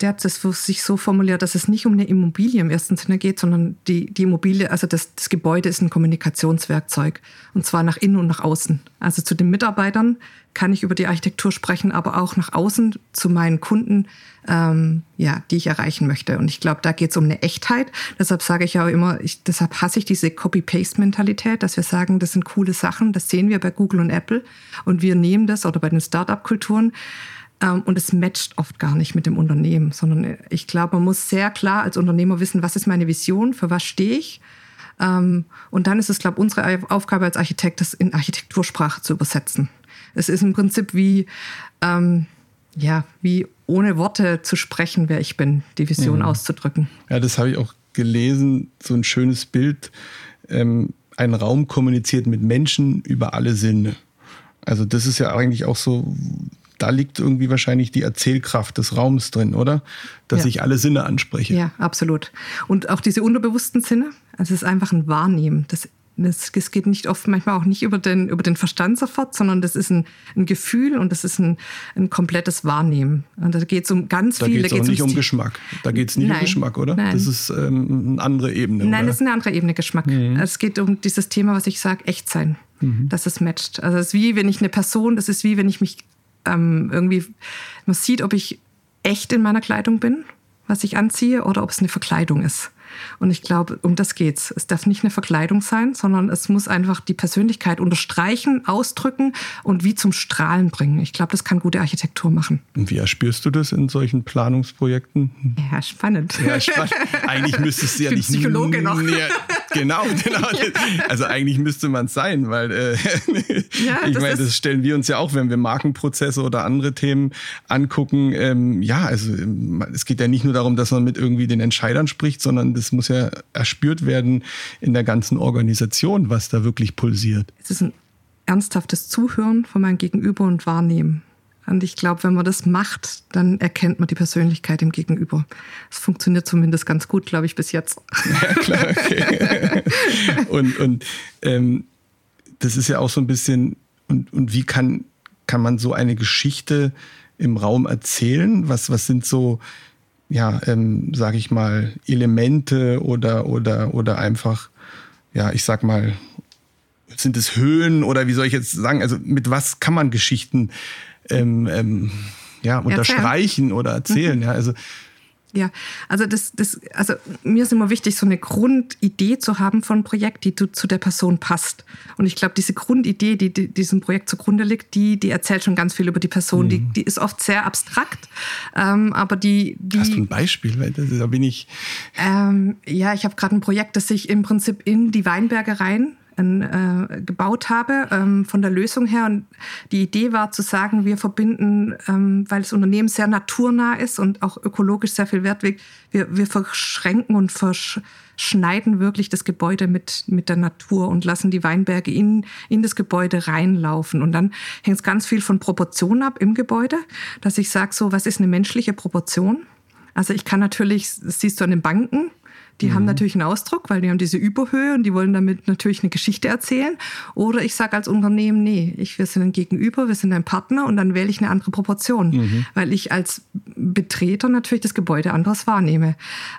der hat es für sich so formuliert, dass es nicht um eine Immobilie im ersten Sinne geht, sondern die, die Immobilie, also das, das Gebäude ist ein Kommunikationswerkzeug. Und zwar nach innen und nach außen. Also zu den Mitarbeitern kann ich über die Architektur sprechen, aber auch nach außen zu meinen Kunden, ähm, ja, die ich erreichen möchte. Und ich glaube, da geht es um eine Echtheit. Deshalb sage ich ja auch immer, ich, deshalb hasse ich diese Copy-Paste-Mentalität, dass wir sagen, das sind coole Sachen, das sehen wir bei Google und Apple und wir nehmen das oder bei den Start-up-Kulturen und es matcht oft gar nicht mit dem Unternehmen, sondern ich glaube, man muss sehr klar als Unternehmer wissen, was ist meine Vision, für was stehe ich. Ähm, und dann ist es, glaube ich, unsere Aufgabe als Architekt, das in Architektursprache zu übersetzen. Es ist im Prinzip wie, ähm, ja, wie ohne Worte zu sprechen, wer ich bin, die Vision mhm. auszudrücken. Ja, das habe ich auch gelesen, so ein schönes Bild. Ähm, ein Raum kommuniziert mit Menschen über alle Sinne. Also das ist ja eigentlich auch so da liegt irgendwie wahrscheinlich die Erzählkraft des Raums drin, oder? Dass ja. ich alle Sinne anspreche. Ja, absolut. Und auch diese unterbewussten Sinne, also es ist einfach ein Wahrnehmen. Das, das, das geht nicht oft, manchmal auch nicht über den, über den Verstand sofort, sondern das ist ein, ein Gefühl und das ist ein, ein komplettes Wahrnehmen. Und da geht es um ganz da viel. Geht's da geht es nicht um Geschmack. Da geht es nicht nein, um Geschmack, oder? Nein. Das ist ähm, eine andere Ebene. Nein, oder? das ist eine andere Ebene Geschmack. Mhm. Es geht um dieses Thema, was ich sage, echt sein. Mhm. Dass es matcht. Also es ist wie wenn ich eine Person, das ist wie wenn ich mich ähm, irgendwie, man sieht, ob ich echt in meiner Kleidung bin, was ich anziehe, oder ob es eine Verkleidung ist. Und ich glaube, um das geht's. Es darf nicht eine Verkleidung sein, sondern es muss einfach die Persönlichkeit unterstreichen, ausdrücken und wie zum Strahlen bringen. Ich glaube, das kann gute Architektur machen. Und wie erspürst du das in solchen Planungsprojekten? Ja, spannend. Ja, spannend. (laughs) Eigentlich müsstest du ja nicht. Psychologe noch. (laughs) genau, (laughs) genau. Ja. Also eigentlich müsste man es sein, weil äh, (laughs) ja, ich meine, das stellen wir uns ja auch, wenn wir Markenprozesse oder andere Themen angucken. Ähm, ja, also ähm, es geht ja nicht nur darum, dass man mit irgendwie den Entscheidern spricht, sondern das muss ja erspürt werden in der ganzen Organisation, was da wirklich pulsiert. Es ist ein ernsthaftes Zuhören von meinem Gegenüber und Wahrnehmen. Und ich glaube, wenn man das macht, dann erkennt man die Persönlichkeit im Gegenüber. Es funktioniert zumindest ganz gut, glaube ich, bis jetzt. (laughs) Ja, klar. Okay. (laughs) und und ähm, das ist ja auch so ein bisschen, und, und wie kann, kann man so eine Geschichte im Raum erzählen? Was, was sind so, ja, ähm, sage ich mal, Elemente oder, oder, oder einfach, ja, ich sag mal, sind es Höhen oder wie soll ich jetzt sagen, also mit was kann man Geschichten ähm, ähm, ja, unterstreichen erzählen. oder erzählen? Mhm. Ja, also ja, also das, das, also mir ist immer wichtig, so eine Grundidee zu haben von einem Projekt, die zu der Person passt. Und ich glaube, diese Grundidee, die, die diesem Projekt zugrunde liegt, die, die erzählt schon ganz viel über die Person. Mhm. Die, die ist oft sehr abstrakt, ähm, aber die, die. Hast du ein Beispiel? Weil das, da bin ich. Ähm, ja, ich habe gerade ein Projekt, das sich im Prinzip in die Weinberge rein äh, gebaut habe, ähm, von der Lösung her. Und die Idee war zu sagen, wir verbinden, ähm, weil das Unternehmen sehr naturnah ist und auch ökologisch sehr viel Wert legt, wir, wir verschränken und verschneiden wirklich das Gebäude mit, mit der Natur und lassen die Weinberge in, in das Gebäude reinlaufen. Und dann hängt es ganz viel von Proportion ab im Gebäude, dass ich sage, so, was ist eine menschliche Proportion? Also ich kann natürlich, das siehst du an den Banken, die mhm. haben natürlich einen Ausdruck, weil die haben diese Überhöhe und die wollen damit natürlich eine Geschichte erzählen. Oder ich sage als Unternehmen, nee, ich, wir sind ein Gegenüber, wir sind ein Partner und dann wähle ich eine andere Proportion, mhm. weil ich als Betreter natürlich das Gebäude anders wahrnehme.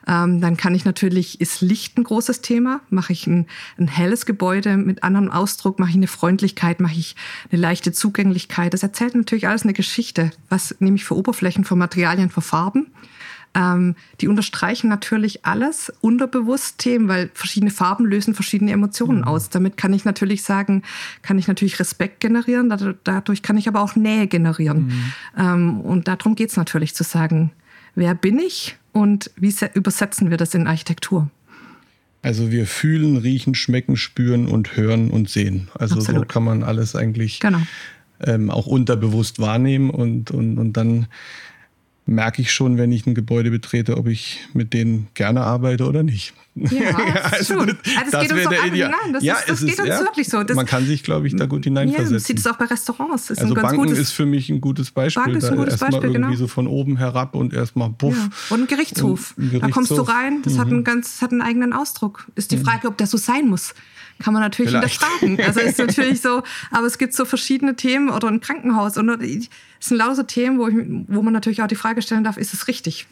Ähm, dann kann ich natürlich, ist Licht ein großes Thema? Mache ich ein, ein helles Gebäude mit anderem Ausdruck? Mache ich eine Freundlichkeit? Mache ich eine leichte Zugänglichkeit? Das erzählt natürlich alles eine Geschichte. Was nehme ich für Oberflächen, für Materialien, für Farben? Ähm, die unterstreichen natürlich alles unterbewusst Themen, weil verschiedene Farben lösen verschiedene Emotionen mhm. aus. Damit kann ich natürlich sagen, kann ich natürlich Respekt generieren, dadurch kann ich aber auch Nähe generieren. Mhm. Ähm, und darum geht es natürlich zu sagen, wer bin ich und wie übersetzen wir das in Architektur? Also wir fühlen, riechen, schmecken, spüren und hören und sehen. Also Absolut. so kann man alles eigentlich genau. ähm, auch unterbewusst wahrnehmen und, und, und dann merke ich schon, wenn ich ein Gebäude betrete, ob ich mit denen gerne arbeite oder nicht. Ja, (laughs) ja also. Das, das, geht uns der Ideal. Nein, das, ja, ist, das geht uns ja, wirklich so. Das, man kann sich, glaube ich, da gut hineinversetzen. Ja, sieht es auch bei Restaurants. Ist also Banken gutes, ist für mich ein gutes Beispiel. Bank ist ein gutes erstmal irgendwie genau. so von oben herab und erstmal buff. Ja. Und ein Gerichtshof. Ein Gerichtshof. Da kommst du rein, das mhm. hat, einen ganz, hat einen eigenen Ausdruck. Ist die mhm. Frage, ob der so sein muss kann man natürlich Vielleicht. hinterfragen. Also ist (laughs) natürlich so, aber es gibt so verschiedene Themen oder ein Krankenhaus und es sind lauter Themen, wo, ich, wo man natürlich auch die Frage stellen darf, ist es richtig?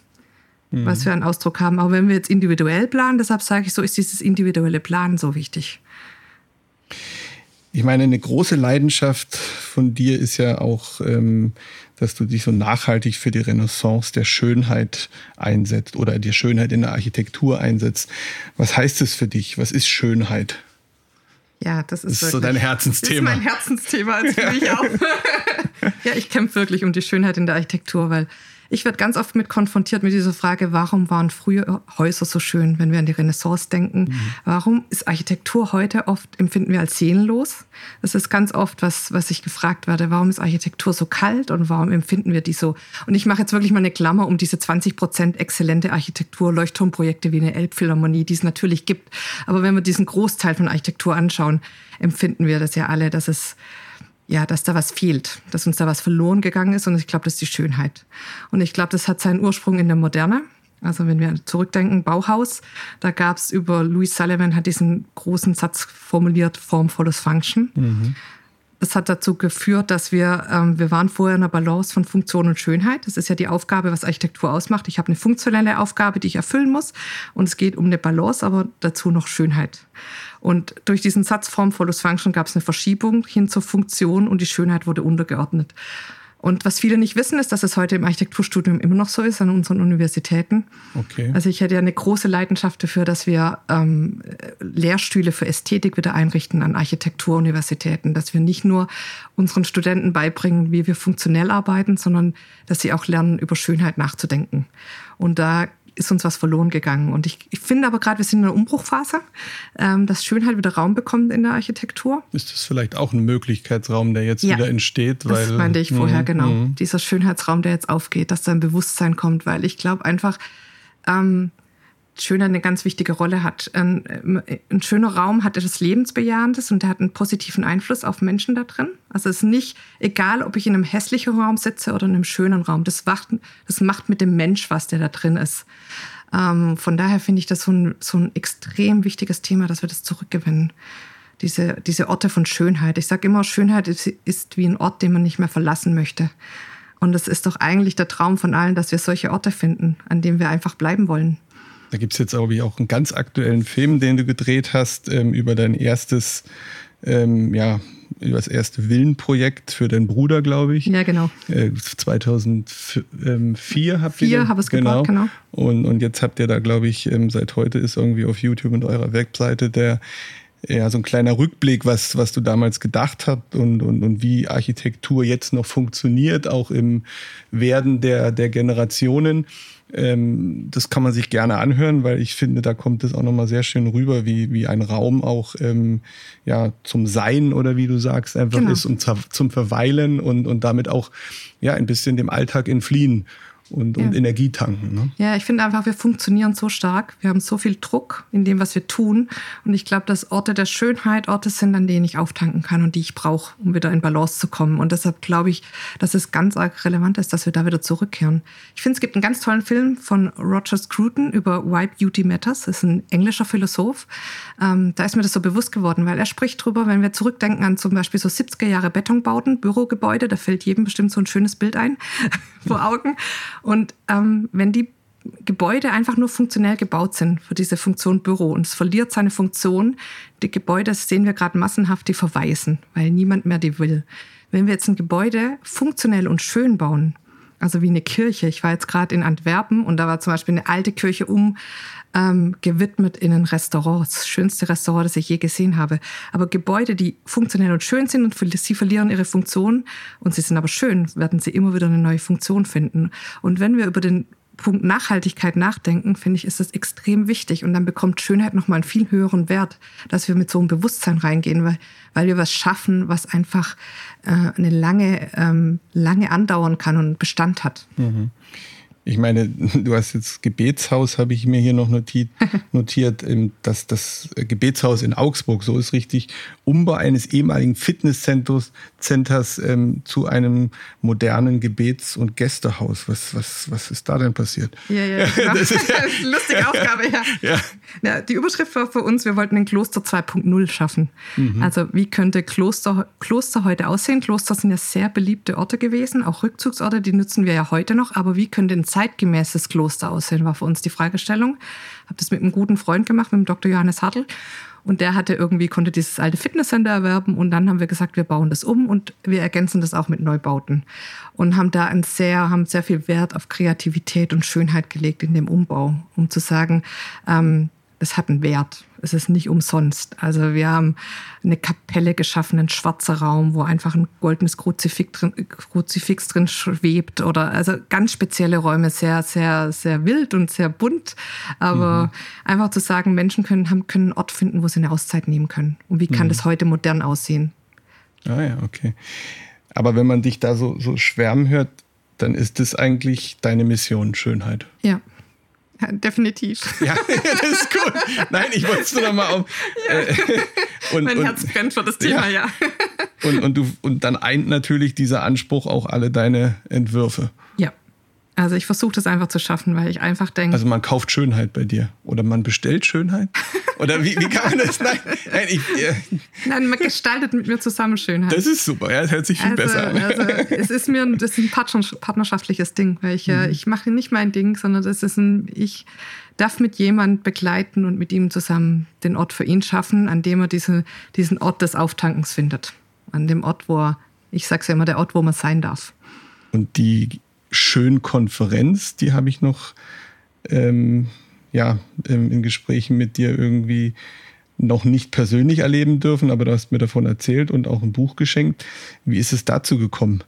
Mhm. was wir einen Ausdruck haben. Aber wenn wir jetzt individuell planen, deshalb sage ich so, ist dieses individuelle Planen so wichtig. Ich meine, eine große Leidenschaft von dir ist ja auch, ähm, dass du dich so nachhaltig für die Renaissance der Schönheit einsetzt oder die Schönheit in der Architektur einsetzt. Was heißt es für dich? Was ist Schönheit? Ja, das ist, das ist so dein Herzensthema. Das ist mein Herzensthema, als für mich auch. (laughs) ja, ich kämpfe wirklich um die Schönheit in der Architektur, weil ich werde ganz oft mit konfrontiert mit dieser Frage, warum waren früher Häuser so schön, wenn wir an die Renaissance denken? Mhm. Warum ist Architektur heute oft, empfinden wir als seelenlos? Das ist ganz oft, was, was ich gefragt werde, warum ist Architektur so kalt und warum empfinden wir die so? Und ich mache jetzt wirklich mal eine Klammer um diese 20 Prozent exzellente Architektur, Leuchtturmprojekte wie eine Elbphilharmonie, die es natürlich gibt. Aber wenn wir diesen Großteil von Architektur anschauen, empfinden wir das ja alle, dass es ja, dass da was fehlt, dass uns da was verloren gegangen ist. Und ich glaube, das ist die Schönheit. Und ich glaube, das hat seinen Ursprung in der Moderne. Also wenn wir zurückdenken, Bauhaus, da gab es über Louis Sullivan hat diesen großen Satz formuliert, Form follows Function. Mhm. Das hat dazu geführt, dass wir, ähm, wir waren vorher in einer Balance von Funktion und Schönheit. Das ist ja die Aufgabe, was Architektur ausmacht. Ich habe eine funktionelle Aufgabe, die ich erfüllen muss. Und es geht um eine Balance, aber dazu noch Schönheit. Und durch diesen Satz Form follows Function gab es eine Verschiebung hin zur Funktion und die Schönheit wurde untergeordnet. Und was viele nicht wissen, ist, dass es heute im Architekturstudium immer noch so ist an unseren Universitäten. Okay. Also ich hätte ja eine große Leidenschaft dafür, dass wir ähm, Lehrstühle für Ästhetik wieder einrichten an Architekturuniversitäten, dass wir nicht nur unseren Studenten beibringen, wie wir funktionell arbeiten, sondern dass sie auch lernen, über Schönheit nachzudenken. Und da ist uns was verloren gegangen. Und ich, ich finde aber gerade, wir sind in einer Umbruchphase, ähm, dass Schönheit wieder Raum bekommt in der Architektur. Ist das vielleicht auch ein Möglichkeitsraum, der jetzt ja, wieder entsteht? Das meinte ich vorher, mh, genau. Mh. Dieser Schönheitsraum, der jetzt aufgeht, dass da ein Bewusstsein kommt, weil ich glaube einfach, ähm, Schönheit eine ganz wichtige Rolle hat. Ein, ein, schöner Raum hat etwas Lebensbejahendes und der hat einen positiven Einfluss auf Menschen da drin. Also es ist nicht egal, ob ich in einem hässlichen Raum sitze oder in einem schönen Raum. Das, wacht, das macht mit dem Mensch was, der da drin ist. Ähm, von daher finde ich das so ein, so ein extrem wichtiges Thema, dass wir das zurückgewinnen. Diese, diese Orte von Schönheit. Ich sage immer, Schönheit ist, ist wie ein Ort, den man nicht mehr verlassen möchte. Und es ist doch eigentlich der Traum von allen, dass wir solche Orte finden, an denen wir einfach bleiben wollen. Da gibt es jetzt, glaube ich, auch einen ganz aktuellen Film, den du gedreht hast, ähm, über dein erstes, ähm, ja, über das erste Willenprojekt für deinen Bruder, glaube ich. Ja, genau. Äh, 2004 habt Vier ihr habe es genau. gebaut, genau. Und, und jetzt habt ihr da, glaube ich, ähm, seit heute ist irgendwie auf YouTube und eurer Webseite der ja, so ein kleiner Rückblick, was, was du damals gedacht hast und, und, und wie Architektur jetzt noch funktioniert, auch im Werden der, der Generationen. Ähm, das kann man sich gerne anhören, weil ich finde, da kommt es auch nochmal sehr schön rüber, wie, wie ein Raum auch ähm, ja, zum Sein oder wie du sagst, einfach genau. ist und zum Verweilen und, und damit auch ja, ein bisschen dem Alltag entfliehen und, ja. und Energie tanken. Ne? Ja, ich finde einfach, wir funktionieren so stark. Wir haben so viel Druck in dem, was wir tun. Und ich glaube, dass Orte der Schönheit Orte sind, an denen ich auftanken kann und die ich brauche, um wieder in Balance zu kommen. Und deshalb glaube ich, dass es ganz arg relevant ist, dass wir da wieder zurückkehren. Ich finde, es gibt einen ganz tollen Film von Roger Scruton über Why Beauty Matters. Das ist ein englischer Philosoph. Ähm, da ist mir das so bewusst geworden, weil er spricht drüber, wenn wir zurückdenken an zum Beispiel so 70er Jahre Betonbauten, Bürogebäude, da fällt jedem bestimmt so ein schönes Bild ein (laughs) vor Augen. Und ähm, wenn die Gebäude einfach nur funktionell gebaut sind für diese Funktion Büro und es verliert seine Funktion, die Gebäude sehen wir gerade massenhaft, die verweisen, weil niemand mehr die will. Wenn wir jetzt ein Gebäude funktionell und schön bauen, also wie eine Kirche. Ich war jetzt gerade in Antwerpen und da war zum Beispiel eine alte Kirche um ähm, gewidmet in ein Restaurant. Das schönste Restaurant, das ich je gesehen habe. Aber Gebäude, die funktionell und schön sind und sie verlieren ihre Funktion und sie sind aber schön, werden sie immer wieder eine neue Funktion finden. Und wenn wir über den Punkt Nachhaltigkeit nachdenken, finde ich, ist das extrem wichtig. Und dann bekommt Schönheit nochmal einen viel höheren Wert, dass wir mit so einem Bewusstsein reingehen, weil, weil wir was schaffen, was einfach äh, eine lange, ähm, lange andauern kann und Bestand hat. Mhm. Ich meine, (laughs) du hast jetzt Gebetshaus, habe ich mir hier noch notiert, (laughs) notiert dass das Gebetshaus in Augsburg, so ist richtig, Umbau eines ehemaligen Fitnesscenters Centers, ähm, zu einem modernen Gebets- und Gästehaus. Was, was, was ist da denn passiert? Ja, ja, (laughs) genau. das ist eine lustige Aufgabe, ja. ja. ja. Die Überschrift war für uns, wir wollten ein Kloster 2.0 schaffen. Mhm. Also wie könnte Kloster, Kloster heute aussehen? Kloster sind ja sehr beliebte Orte gewesen, auch Rückzugsorte, die nutzen wir ja heute noch. Aber wie könnte ein zeitgemäßes Kloster aussehen, war für uns die Fragestellung. Habe das mit einem guten Freund gemacht, mit dem Dr. Johannes Hartl. Und der hatte irgendwie, konnte dieses alte Fitnesscenter erwerben. Und dann haben wir gesagt, wir bauen das um und wir ergänzen das auch mit Neubauten. Und haben da ein sehr, haben sehr viel Wert auf Kreativität und Schönheit gelegt in dem Umbau, um zu sagen, ähm, das hat einen Wert. Es ist nicht umsonst. Also wir haben eine Kapelle geschaffen, ein schwarzer Raum, wo einfach ein goldenes Kruzifix drin, Kruzifix drin schwebt oder also ganz spezielle Räume, sehr, sehr, sehr wild und sehr bunt. Aber mhm. einfach zu sagen, Menschen können, haben, können einen Ort finden, wo sie eine Auszeit nehmen können. Und wie kann mhm. das heute modern aussehen? Ah ja, okay. Aber wenn man dich da so, so schwärmen hört, dann ist das eigentlich deine Mission, Schönheit. Ja. (laughs) (laughs) Ja, definitiv. Ja, das ist gut. Nein, ich wollte es nur noch mal auf. Ja. Äh, (laughs) und, mein und, Herz brennt für das Thema, ja. ja. Und, und, du, und dann eint natürlich dieser Anspruch auch alle deine Entwürfe. Also ich versuche das einfach zu schaffen, weil ich einfach denke. Also man kauft Schönheit bei dir oder man bestellt Schönheit? Oder wie, wie kann man das? (laughs) Nein, nein, ich, äh. nein, man gestaltet mit mir zusammen Schönheit. Das ist super, ja, das hört sich viel also, besser an. Also es ist mir das ist ein partnerschaftliches Ding, weil ich, äh, mhm. ich mache nicht mein Ding, sondern das ist ein, ich darf mit jemand begleiten und mit ihm zusammen den Ort für ihn schaffen, an dem er diese, diesen Ort des Auftankens findet. An dem Ort, wo er, ich sage ja immer, der Ort, wo man sein darf. Und die Schönkonferenz, die habe ich noch ähm, ja, in Gesprächen mit dir irgendwie noch nicht persönlich erleben dürfen, aber du hast mir davon erzählt und auch ein Buch geschenkt. Wie ist es dazu gekommen?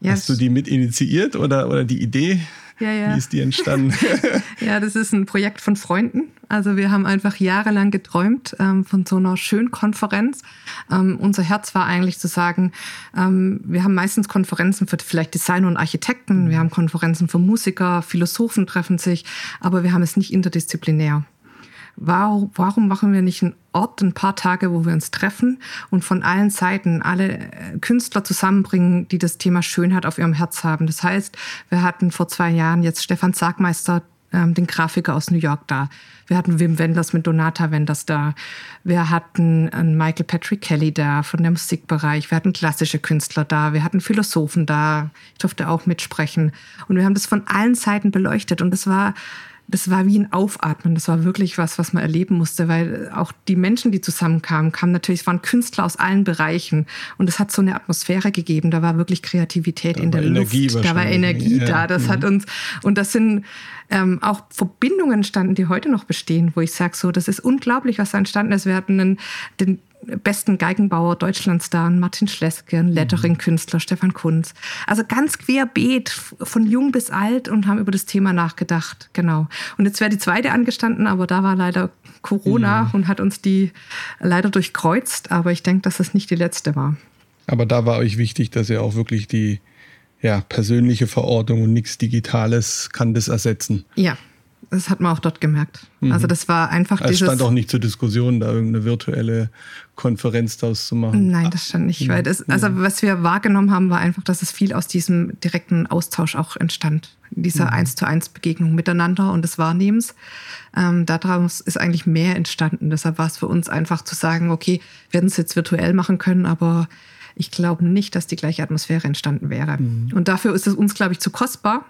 Ja, hast du die mit initiiert oder, oder die Idee? Ja, ja. Wie ist die entstanden? (laughs) ja, das ist ein Projekt von Freunden. Also wir haben einfach jahrelang geträumt ähm, von so einer schönen Konferenz. Ähm, unser Herz war eigentlich zu sagen, ähm, wir haben meistens Konferenzen für vielleicht Designer und Architekten, wir haben Konferenzen für Musiker, Philosophen treffen sich, aber wir haben es nicht interdisziplinär warum, machen wir nicht einen Ort, ein paar Tage, wo wir uns treffen und von allen Seiten alle äh, Künstler zusammenbringen, die das Thema Schönheit auf ihrem Herz haben. Das heißt, wir hatten vor zwei Jahren jetzt Stefan Sargmeister, ähm, den Grafiker aus New York da. Wir hatten Wim Wenders mit Donata Wenders da. Wir hatten Michael Patrick Kelly da von dem Musikbereich. Wir hatten klassische Künstler da. Wir hatten Philosophen da. Ich durfte auch mitsprechen. Und wir haben das von allen Seiten beleuchtet. Und es war das war wie ein Aufatmen. Das war wirklich was, was man erleben musste, weil auch die Menschen, die zusammenkamen, kamen natürlich, es waren Künstler aus allen Bereichen und es hat so eine Atmosphäre gegeben. Da war wirklich Kreativität da in der Energie Luft, da war Energie ja. da. Das mhm. hat uns und das sind ähm, auch Verbindungen entstanden, die heute noch bestehen, wo ich sage, so, das ist unglaublich, was da entstanden ist. Wir hatten einen, den besten Geigenbauer Deutschlands da, Martin Schleske, ein Lettering-Künstler, Stefan Kunz. Also ganz querbeet, von jung bis alt und haben über das Thema nachgedacht. Genau. Und jetzt wäre die zweite angestanden, aber da war leider Corona mhm. und hat uns die leider durchkreuzt. Aber ich denke, dass das nicht die letzte war. Aber da war euch wichtig, dass ihr auch wirklich die ja, persönliche Verordnung und nichts Digitales kann das ersetzen. Ja, das hat man auch dort gemerkt. Mhm. Also das war einfach es dieses... stand auch nicht zur Diskussion, da irgendeine virtuelle Konferenz daraus zu machen. Nein, das stand nicht. Weil das, also was wir wahrgenommen haben, war einfach, dass es viel aus diesem direkten Austausch auch entstand. Dieser eins mhm. zu eins Begegnung miteinander und des Wahrnehmens. Ähm, daraus ist eigentlich mehr entstanden. Deshalb war es für uns einfach zu sagen, okay, wir hätten es jetzt virtuell machen können, aber ich glaube nicht, dass die gleiche Atmosphäre entstanden wäre. Mhm. Und dafür ist es uns, glaube ich, zu kostbar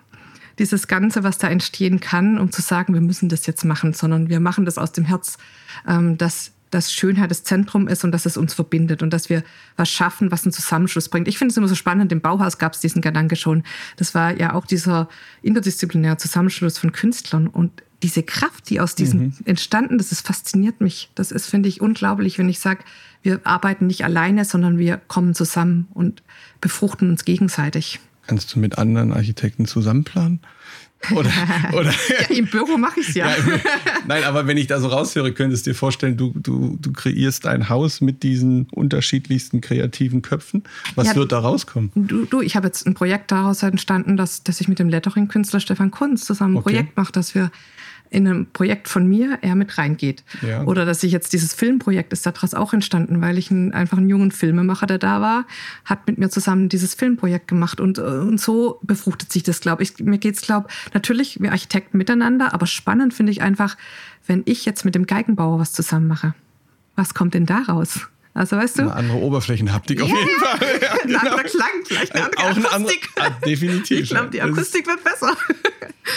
dieses Ganze, was da entstehen kann, um zu sagen, wir müssen das jetzt machen, sondern wir machen das aus dem Herz, ähm, dass dass Schönheit das Zentrum ist und dass es uns verbindet und dass wir was schaffen, was einen Zusammenschluss bringt. Ich finde es immer so spannend, im Bauhaus gab es diesen Gedanke schon. Das war ja auch dieser interdisziplinäre Zusammenschluss von Künstlern und diese Kraft, die aus diesem mhm. entstanden, das ist, fasziniert mich. Das ist, finde ich, unglaublich, wenn ich sage, wir arbeiten nicht alleine, sondern wir kommen zusammen und befruchten uns gegenseitig. Kannst du mit anderen Architekten zusammenplanen? Oder, (laughs) oder ja, Im Büro mache ich es ja. ja. Nein, aber wenn ich da so raushöre, könntest du dir vorstellen, du, du, du kreierst ein Haus mit diesen unterschiedlichsten kreativen Köpfen. Was ja, wird da rauskommen? Du, du ich habe jetzt ein Projekt daraus entstanden, dass, dass ich mit dem Lettering-Künstler Stefan Kunz zusammen ein okay. Projekt mache, dass wir in einem Projekt von mir er mit reingeht. Ja. Oder dass ich jetzt dieses Filmprojekt ist daraus auch entstanden, weil ich einen, einfach einen jungen Filmemacher, der da war, hat mit mir zusammen dieses Filmprojekt gemacht. Und, äh, und so befruchtet sich das, glaube ich. Mir geht es, glaube ich, natürlich, wir Architekten miteinander, aber spannend finde ich einfach, wenn ich jetzt mit dem Geigenbauer was zusammen mache. Was kommt denn da raus? Also weißt du? Eine andere Oberflächenhaptik auf jeden Fall. (laughs) Ja, ein genau. anderer Klang, vielleicht eine andere Auch Akustik. Eine andere, ah, definitiv. Ich glaube, die Akustik wird besser. (laughs)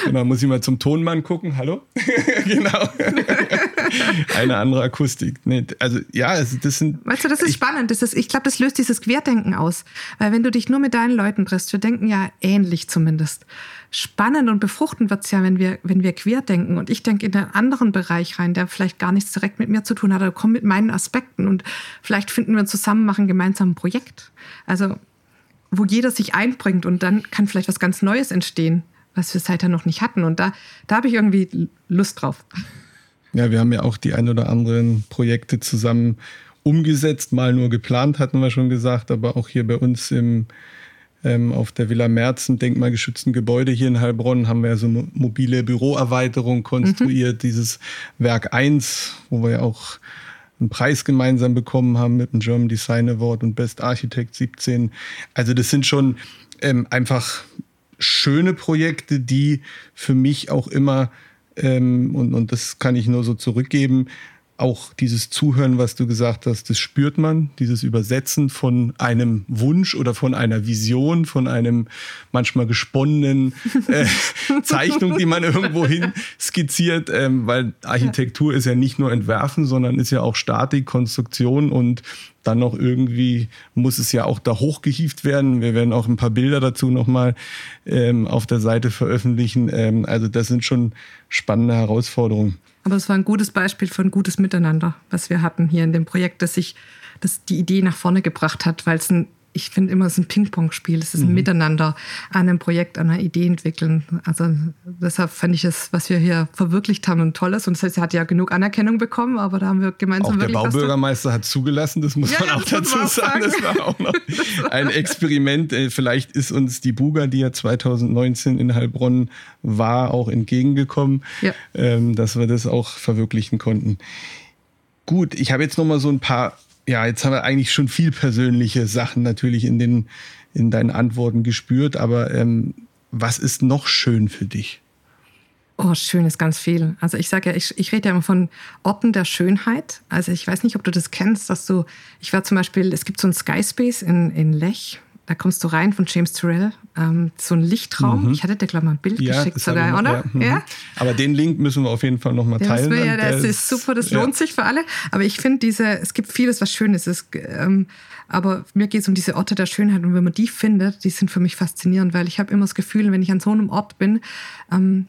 Genau, muss ich mal zum Tonmann gucken. Hallo? (laughs) genau. eine andere Akustik. Nee, also ja, also das sind. Weißt du, das ist ich, spannend. Das ist, ich glaube, das löst dieses Querdenken aus. Weil wenn du dich nur mit deinen Leuten triffst, wir denken ja ähnlich zumindest. Spannend und befruchtend wird es ja, wenn wir, wenn wir querdenken. Und ich denke in einen anderen Bereich rein, der vielleicht gar nichts direkt mit mir zu tun hat, oder kommt mit meinen Aspekten. Und vielleicht finden wir zusammen, machen gemeinsam ein Projekt. Also, wo jeder sich einbringt und dann kann vielleicht was ganz Neues entstehen, was wir seither noch nicht hatten. Und da, da habe ich irgendwie Lust drauf. Ja, wir haben ja auch die ein oder anderen Projekte zusammen umgesetzt, mal nur geplant, hatten wir schon gesagt, aber auch hier bei uns im, ähm, auf der Villa Merz, im denkmalgeschützten Gebäude hier in Heilbronn, haben wir ja so eine mobile Büroerweiterung konstruiert, mhm. dieses Werk 1, wo wir ja auch einen Preis gemeinsam bekommen haben mit dem German Design Award und Best Architect 17. Also das sind schon ähm, einfach schöne Projekte, die für mich auch immer, ähm, und, und das kann ich nur so zurückgeben, auch dieses Zuhören, was du gesagt hast, das spürt man, dieses Übersetzen von einem Wunsch oder von einer Vision, von einem manchmal gesponnenen äh, (laughs) Zeichnung, die man irgendwo hin skizziert, ähm, weil Architektur ist ja nicht nur Entwerfen, sondern ist ja auch Statik, Konstruktion und dann noch irgendwie muss es ja auch da hochgehieft werden. Wir werden auch ein paar Bilder dazu nochmal ähm, auf der Seite veröffentlichen. Ähm, also das sind schon spannende Herausforderungen. Aber es war ein gutes Beispiel von gutes Miteinander, was wir hatten hier in dem Projekt, dass sich das die Idee nach vorne gebracht hat, weil es ein ich finde immer, es ist ein Ping-Pong-Spiel. Es ist ein mhm. Miteinander an einem Projekt, an einer Idee entwickeln. Also deshalb fand ich es, was wir hier verwirklicht haben, ein tolles. Und das heißt, er hat ja genug Anerkennung bekommen, aber da haben wir gemeinsam auch wirklich Der Baubürgermeister hat zugelassen, das muss ja, man auch dazu sagen. Das war auch noch (laughs) ein Experiment. Äh, vielleicht ist uns die Buga, die ja 2019 in Heilbronn war, auch entgegengekommen, ja. Ähm, dass wir das auch verwirklichen konnten. Gut, ich habe jetzt noch mal so ein paar ja, jetzt haben wir eigentlich schon viel persönliche Sachen natürlich in, den, in deinen Antworten gespürt, aber ähm, was ist noch schön für dich? Oh, schön ist ganz viel. Also ich sage ja, ich, ich rede ja immer von Orten der Schönheit. Also ich weiß nicht, ob du das kennst, dass du, ich war zum Beispiel, es gibt so ein Skyspace in, in Lech, da kommst du rein von James Turrell, ähm, so ein Lichtraum. Mhm. Ich hatte dir, glaube ich, mal ein Bild ja, geschickt sogar, noch, oder? Ja. Mhm. ja. Aber den Link müssen wir auf jeden Fall nochmal teilen. Wir, ja, das ist super, das lohnt sich für alle. Aber ich finde diese, es gibt vieles, was schön ist. Es, ähm, aber mir geht es um diese Orte der Schönheit. Und wenn man die findet, die sind für mich faszinierend, weil ich habe immer das Gefühl, wenn ich an so einem Ort bin, ähm,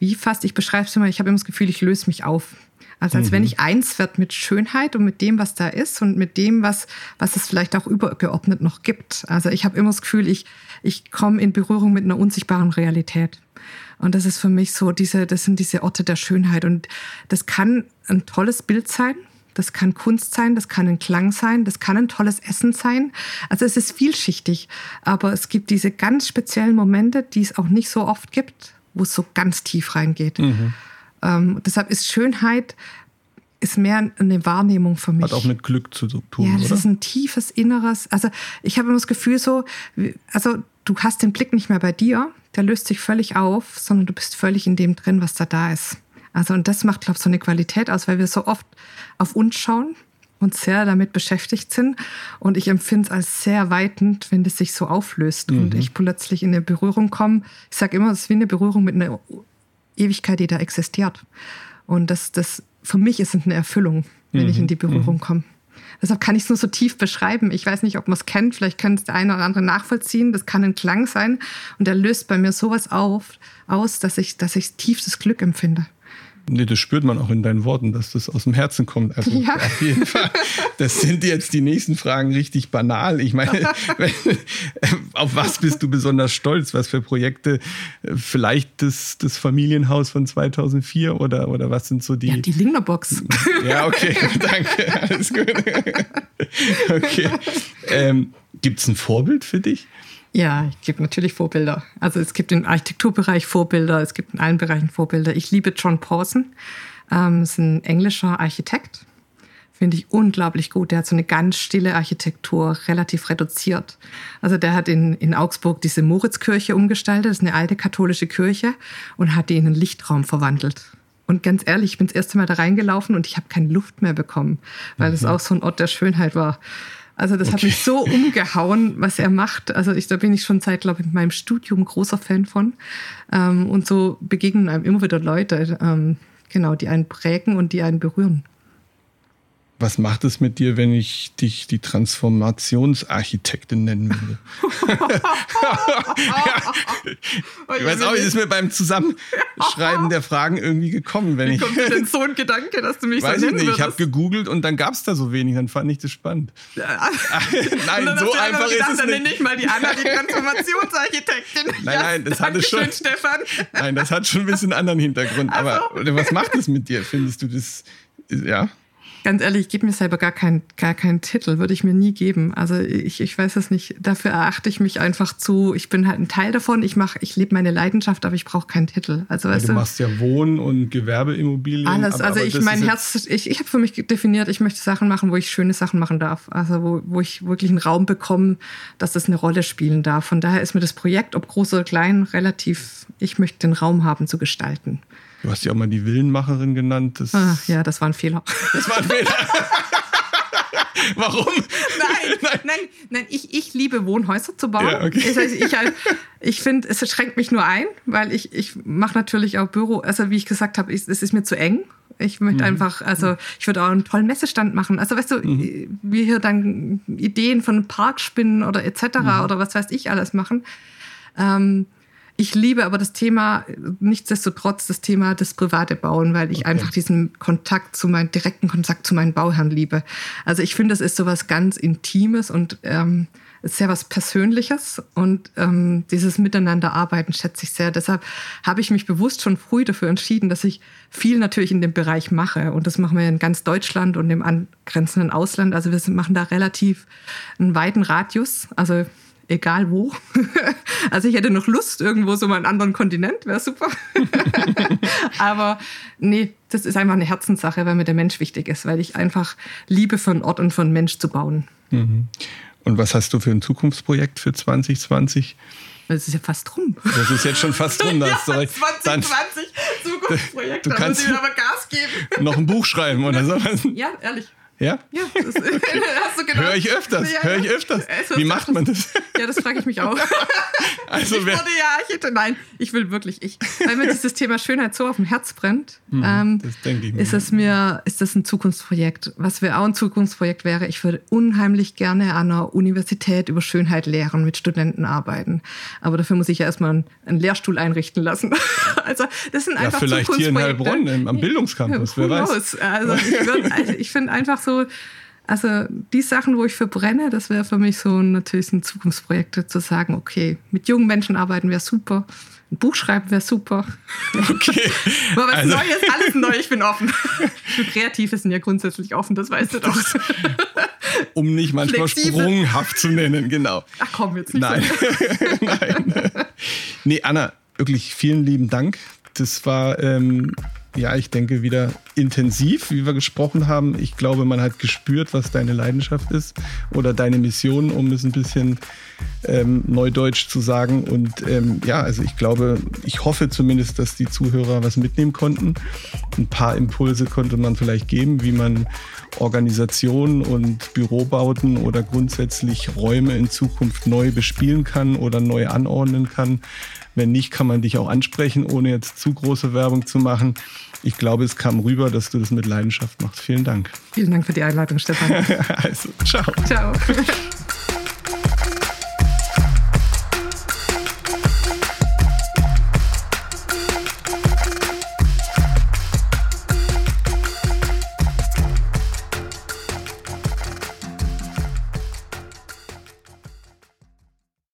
wie fast, ich beschreibe es immer, ich habe immer das Gefühl, ich löse mich auf. Also als mhm. wenn ich eins wird mit Schönheit und mit dem, was da ist und mit dem, was, was es vielleicht auch übergeordnet noch gibt. Also ich habe immer das Gefühl, ich, ich komme in Berührung mit einer unsichtbaren Realität. Und das ist für mich so, diese, das sind diese Orte der Schönheit. Und das kann ein tolles Bild sein. Das kann Kunst sein, das kann ein Klang sein, das kann ein tolles Essen sein. Also es ist vielschichtig. Aber es gibt diese ganz speziellen Momente, die es auch nicht so oft gibt, wo es so ganz tief reingeht. Mhm. Ähm, deshalb ist Schönheit ist mehr eine Wahrnehmung für mich. Hat auch mit Glück zu tun, Ja, das oder? ist ein tiefes Inneres. Also ich habe immer das Gefühl so, also du hast den Blick nicht mehr bei dir, der löst sich völlig auf, sondern du bist völlig in dem drin, was da da ist. Also und das macht, glaube ich, so eine Qualität aus, weil wir so oft auf uns schauen und sehr damit beschäftigt sind. Und ich empfinde es als sehr weitend, wenn das sich so auflöst mhm. und ich plötzlich in eine Berührung komme. Ich sage immer, es ist wie eine Berührung mit einer Ewigkeit, die da existiert. Und das, das für mich ist es eine Erfüllung, wenn mhm. ich in die Berührung mhm. komme. Deshalb kann ich es nur so tief beschreiben. Ich weiß nicht, ob man es kennt. Vielleicht können es der eine oder andere nachvollziehen. Das kann ein Klang sein. Und der löst bei mir sowas auf, aus, dass ich, dass ich tiefstes Glück empfinde. Nee, das spürt man auch in deinen Worten, dass das aus dem Herzen kommt. Also ja. auf jeden Fall. Das sind jetzt die nächsten Fragen richtig banal. Ich meine, (laughs) auf was bist du besonders stolz? Was für Projekte? Vielleicht das, das Familienhaus von 2004 oder, oder was sind so die? Ja, die Lingnerbox. (laughs) Ja, okay, danke. Alles gut. (laughs) Okay. Ähm, Gibt es ein Vorbild für dich? Ja, es gibt natürlich Vorbilder. Also es gibt im Architekturbereich Vorbilder, es gibt in allen Bereichen Vorbilder. Ich liebe John Pawson, ähm, ist ein englischer Architekt. Finde ich unglaublich gut. Der hat so eine ganz stille Architektur, relativ reduziert. Also der hat in, in Augsburg diese Moritzkirche umgestaltet, das ist eine alte katholische Kirche, und hat die in einen Lichtraum verwandelt. Und ganz ehrlich, ich bin das erste Mal da reingelaufen und ich habe keine Luft mehr bekommen, weil es mhm. auch so ein Ort der Schönheit war. Also das okay. hat mich so umgehauen, was er macht. Also ich, da bin ich schon seit, glaube ich, meinem Studium großer Fan von. Ähm, und so begegnen einem immer wieder Leute, ähm, genau, die einen prägen und die einen berühren. Was macht es mit dir, wenn ich dich die Transformationsarchitektin nennen würde? ja. (laughs) Ich weiß auch, es ist mir beim Zusammenschreiben der Fragen irgendwie gekommen, wenn Wie ich. Kommt dir denn so ein Gedanke, dass du mich weiß so nennen ich nicht. Ich habe gegoogelt und dann gab es da so wenig, dann fand ich das spannend. Ja. (laughs) nein, so einfach gedacht, ist es dann nicht. nenne ich mal die Anna, die (laughs) Transformationsarchitektin. Nein, nein, das hat schon. Stefan. Nein, das hat schon ein bisschen anderen Hintergrund. Aber also. was macht es mit dir? Findest du das? Ja. Ganz ehrlich, ich gebe mir selber gar keinen gar keinen Titel, würde ich mir nie geben. Also ich, ich weiß es nicht. Dafür erachte ich mich einfach zu, ich bin halt ein Teil davon, ich mache, ich lebe meine Leidenschaft, aber ich brauche keinen Titel. Also, ja, du, du machst ja Wohn- und Gewerbeimmobilien. Alles, aber, also aber ich mein Herz, ich, ich habe für mich definiert, ich möchte Sachen machen, wo ich schöne Sachen machen darf. Also wo, wo ich wirklich einen Raum bekomme, dass das eine Rolle spielen darf. Von daher ist mir das Projekt, ob groß oder klein, relativ, ich möchte den Raum haben zu gestalten. Du hast ja auch mal die Villenmacherin genannt. Das ah, ja, das war ein Fehler. Das war ein Fehler. (laughs) Warum? Nein, (laughs) nein, nein, nein ich, ich liebe Wohnhäuser zu bauen. Ja, okay. Das heißt, ich, halt, ich finde, es schränkt mich nur ein, weil ich, ich mache natürlich auch Büro, also wie ich gesagt habe, es ist mir zu eng. Ich möchte mhm. einfach, also ich würde auch einen tollen Messestand machen. Also weißt du, mhm. wir hier dann Ideen von Park spinnen oder etc. Mhm. oder was weiß ich alles machen. Ähm, ich liebe aber das Thema, nichtsdestotrotz das Thema des private Bauen, weil ich okay. einfach diesen Kontakt zu meinem, direkten Kontakt zu meinen Bauherren liebe. Also ich finde, das ist so was ganz Intimes und ähm, sehr was Persönliches und ähm, dieses Miteinanderarbeiten schätze ich sehr. Deshalb habe ich mich bewusst schon früh dafür entschieden, dass ich viel natürlich in dem Bereich mache. Und das machen wir in ganz Deutschland und im angrenzenden Ausland. Also wir machen da relativ einen weiten Radius. Also egal wo. (laughs) Also ich hätte noch Lust, irgendwo so mal einen anderen Kontinent, wäre super. (laughs) Aber nee, das ist einfach eine Herzenssache, weil mir der Mensch wichtig ist, weil ich einfach liebe, von Ort und von Mensch zu bauen. Mhm. Und was hast du für ein Zukunftsprojekt für 2020? Das ist ja fast rum. Das ist jetzt schon fast rum. (laughs) ja, 2020 Zukunftsprojekt, du kannst aber Gas geben. Noch ein Buch schreiben oder so. Ja, ehrlich. Ja? Ja, das (laughs) hast du genau. Höre ich öfters, ja, höre ich öfters. Wie macht man das? Ja, das frage ich mich auch. (laughs) Also, ich wurde ja, ich hätte, nein, ich will wirklich, ich, weil mir dieses Thema Schönheit so auf dem Herz brennt, hm, ähm, ist es mir, ist das ein Zukunftsprojekt. Was wäre auch ein Zukunftsprojekt wäre, ich würde unheimlich gerne an einer Universität über Schönheit lehren, mit Studenten arbeiten. Aber dafür muss ich ja erstmal einen, einen Lehrstuhl einrichten lassen. (laughs) also, das sind einfach ja, vielleicht hier in Heilbronn am Bildungscampus, wer weiß. Also, ich, also, ich finde einfach so, also die Sachen, wo ich verbrenne, das wäre für mich so natürlich ein Zukunftsprojekt, zu sagen, okay, mit jungen Menschen arbeiten wäre super, ein Buch schreiben wäre super. (laughs) Okay. (laughs) Aber was also. Neues, alles neu, ich bin offen. (laughs) Für Kreative sind ja grundsätzlich offen, das weißt du doch. um nicht manchmal Flexibel. sprunghaft zu nennen, genau. Ach komm, jetzt nicht. Nein. Nein. Nee, Anna, wirklich vielen lieben Dank. Das war ähm, ja, ich denke wieder intensiv, wie wir gesprochen haben. Ich glaube, man hat gespürt, was deine Leidenschaft ist oder deine Mission, um es ein bisschen ähm, neudeutsch zu sagen. Und ähm, ja, also ich glaube, ich hoffe zumindest, dass die Zuhörer was mitnehmen konnten. Ein paar Impulse konnte man vielleicht geben, wie man Organisationen und Bürobauten oder grundsätzlich Räume in Zukunft neu bespielen kann oder neu anordnen kann. Wenn nicht, kann man dich auch ansprechen, ohne jetzt zu große Werbung zu machen. Ich glaube, es kam rüber, dass du das mit Leidenschaft machst. Vielen Dank. Vielen Dank für die Einladung, Stefan. (laughs) also, ciao. Ciao.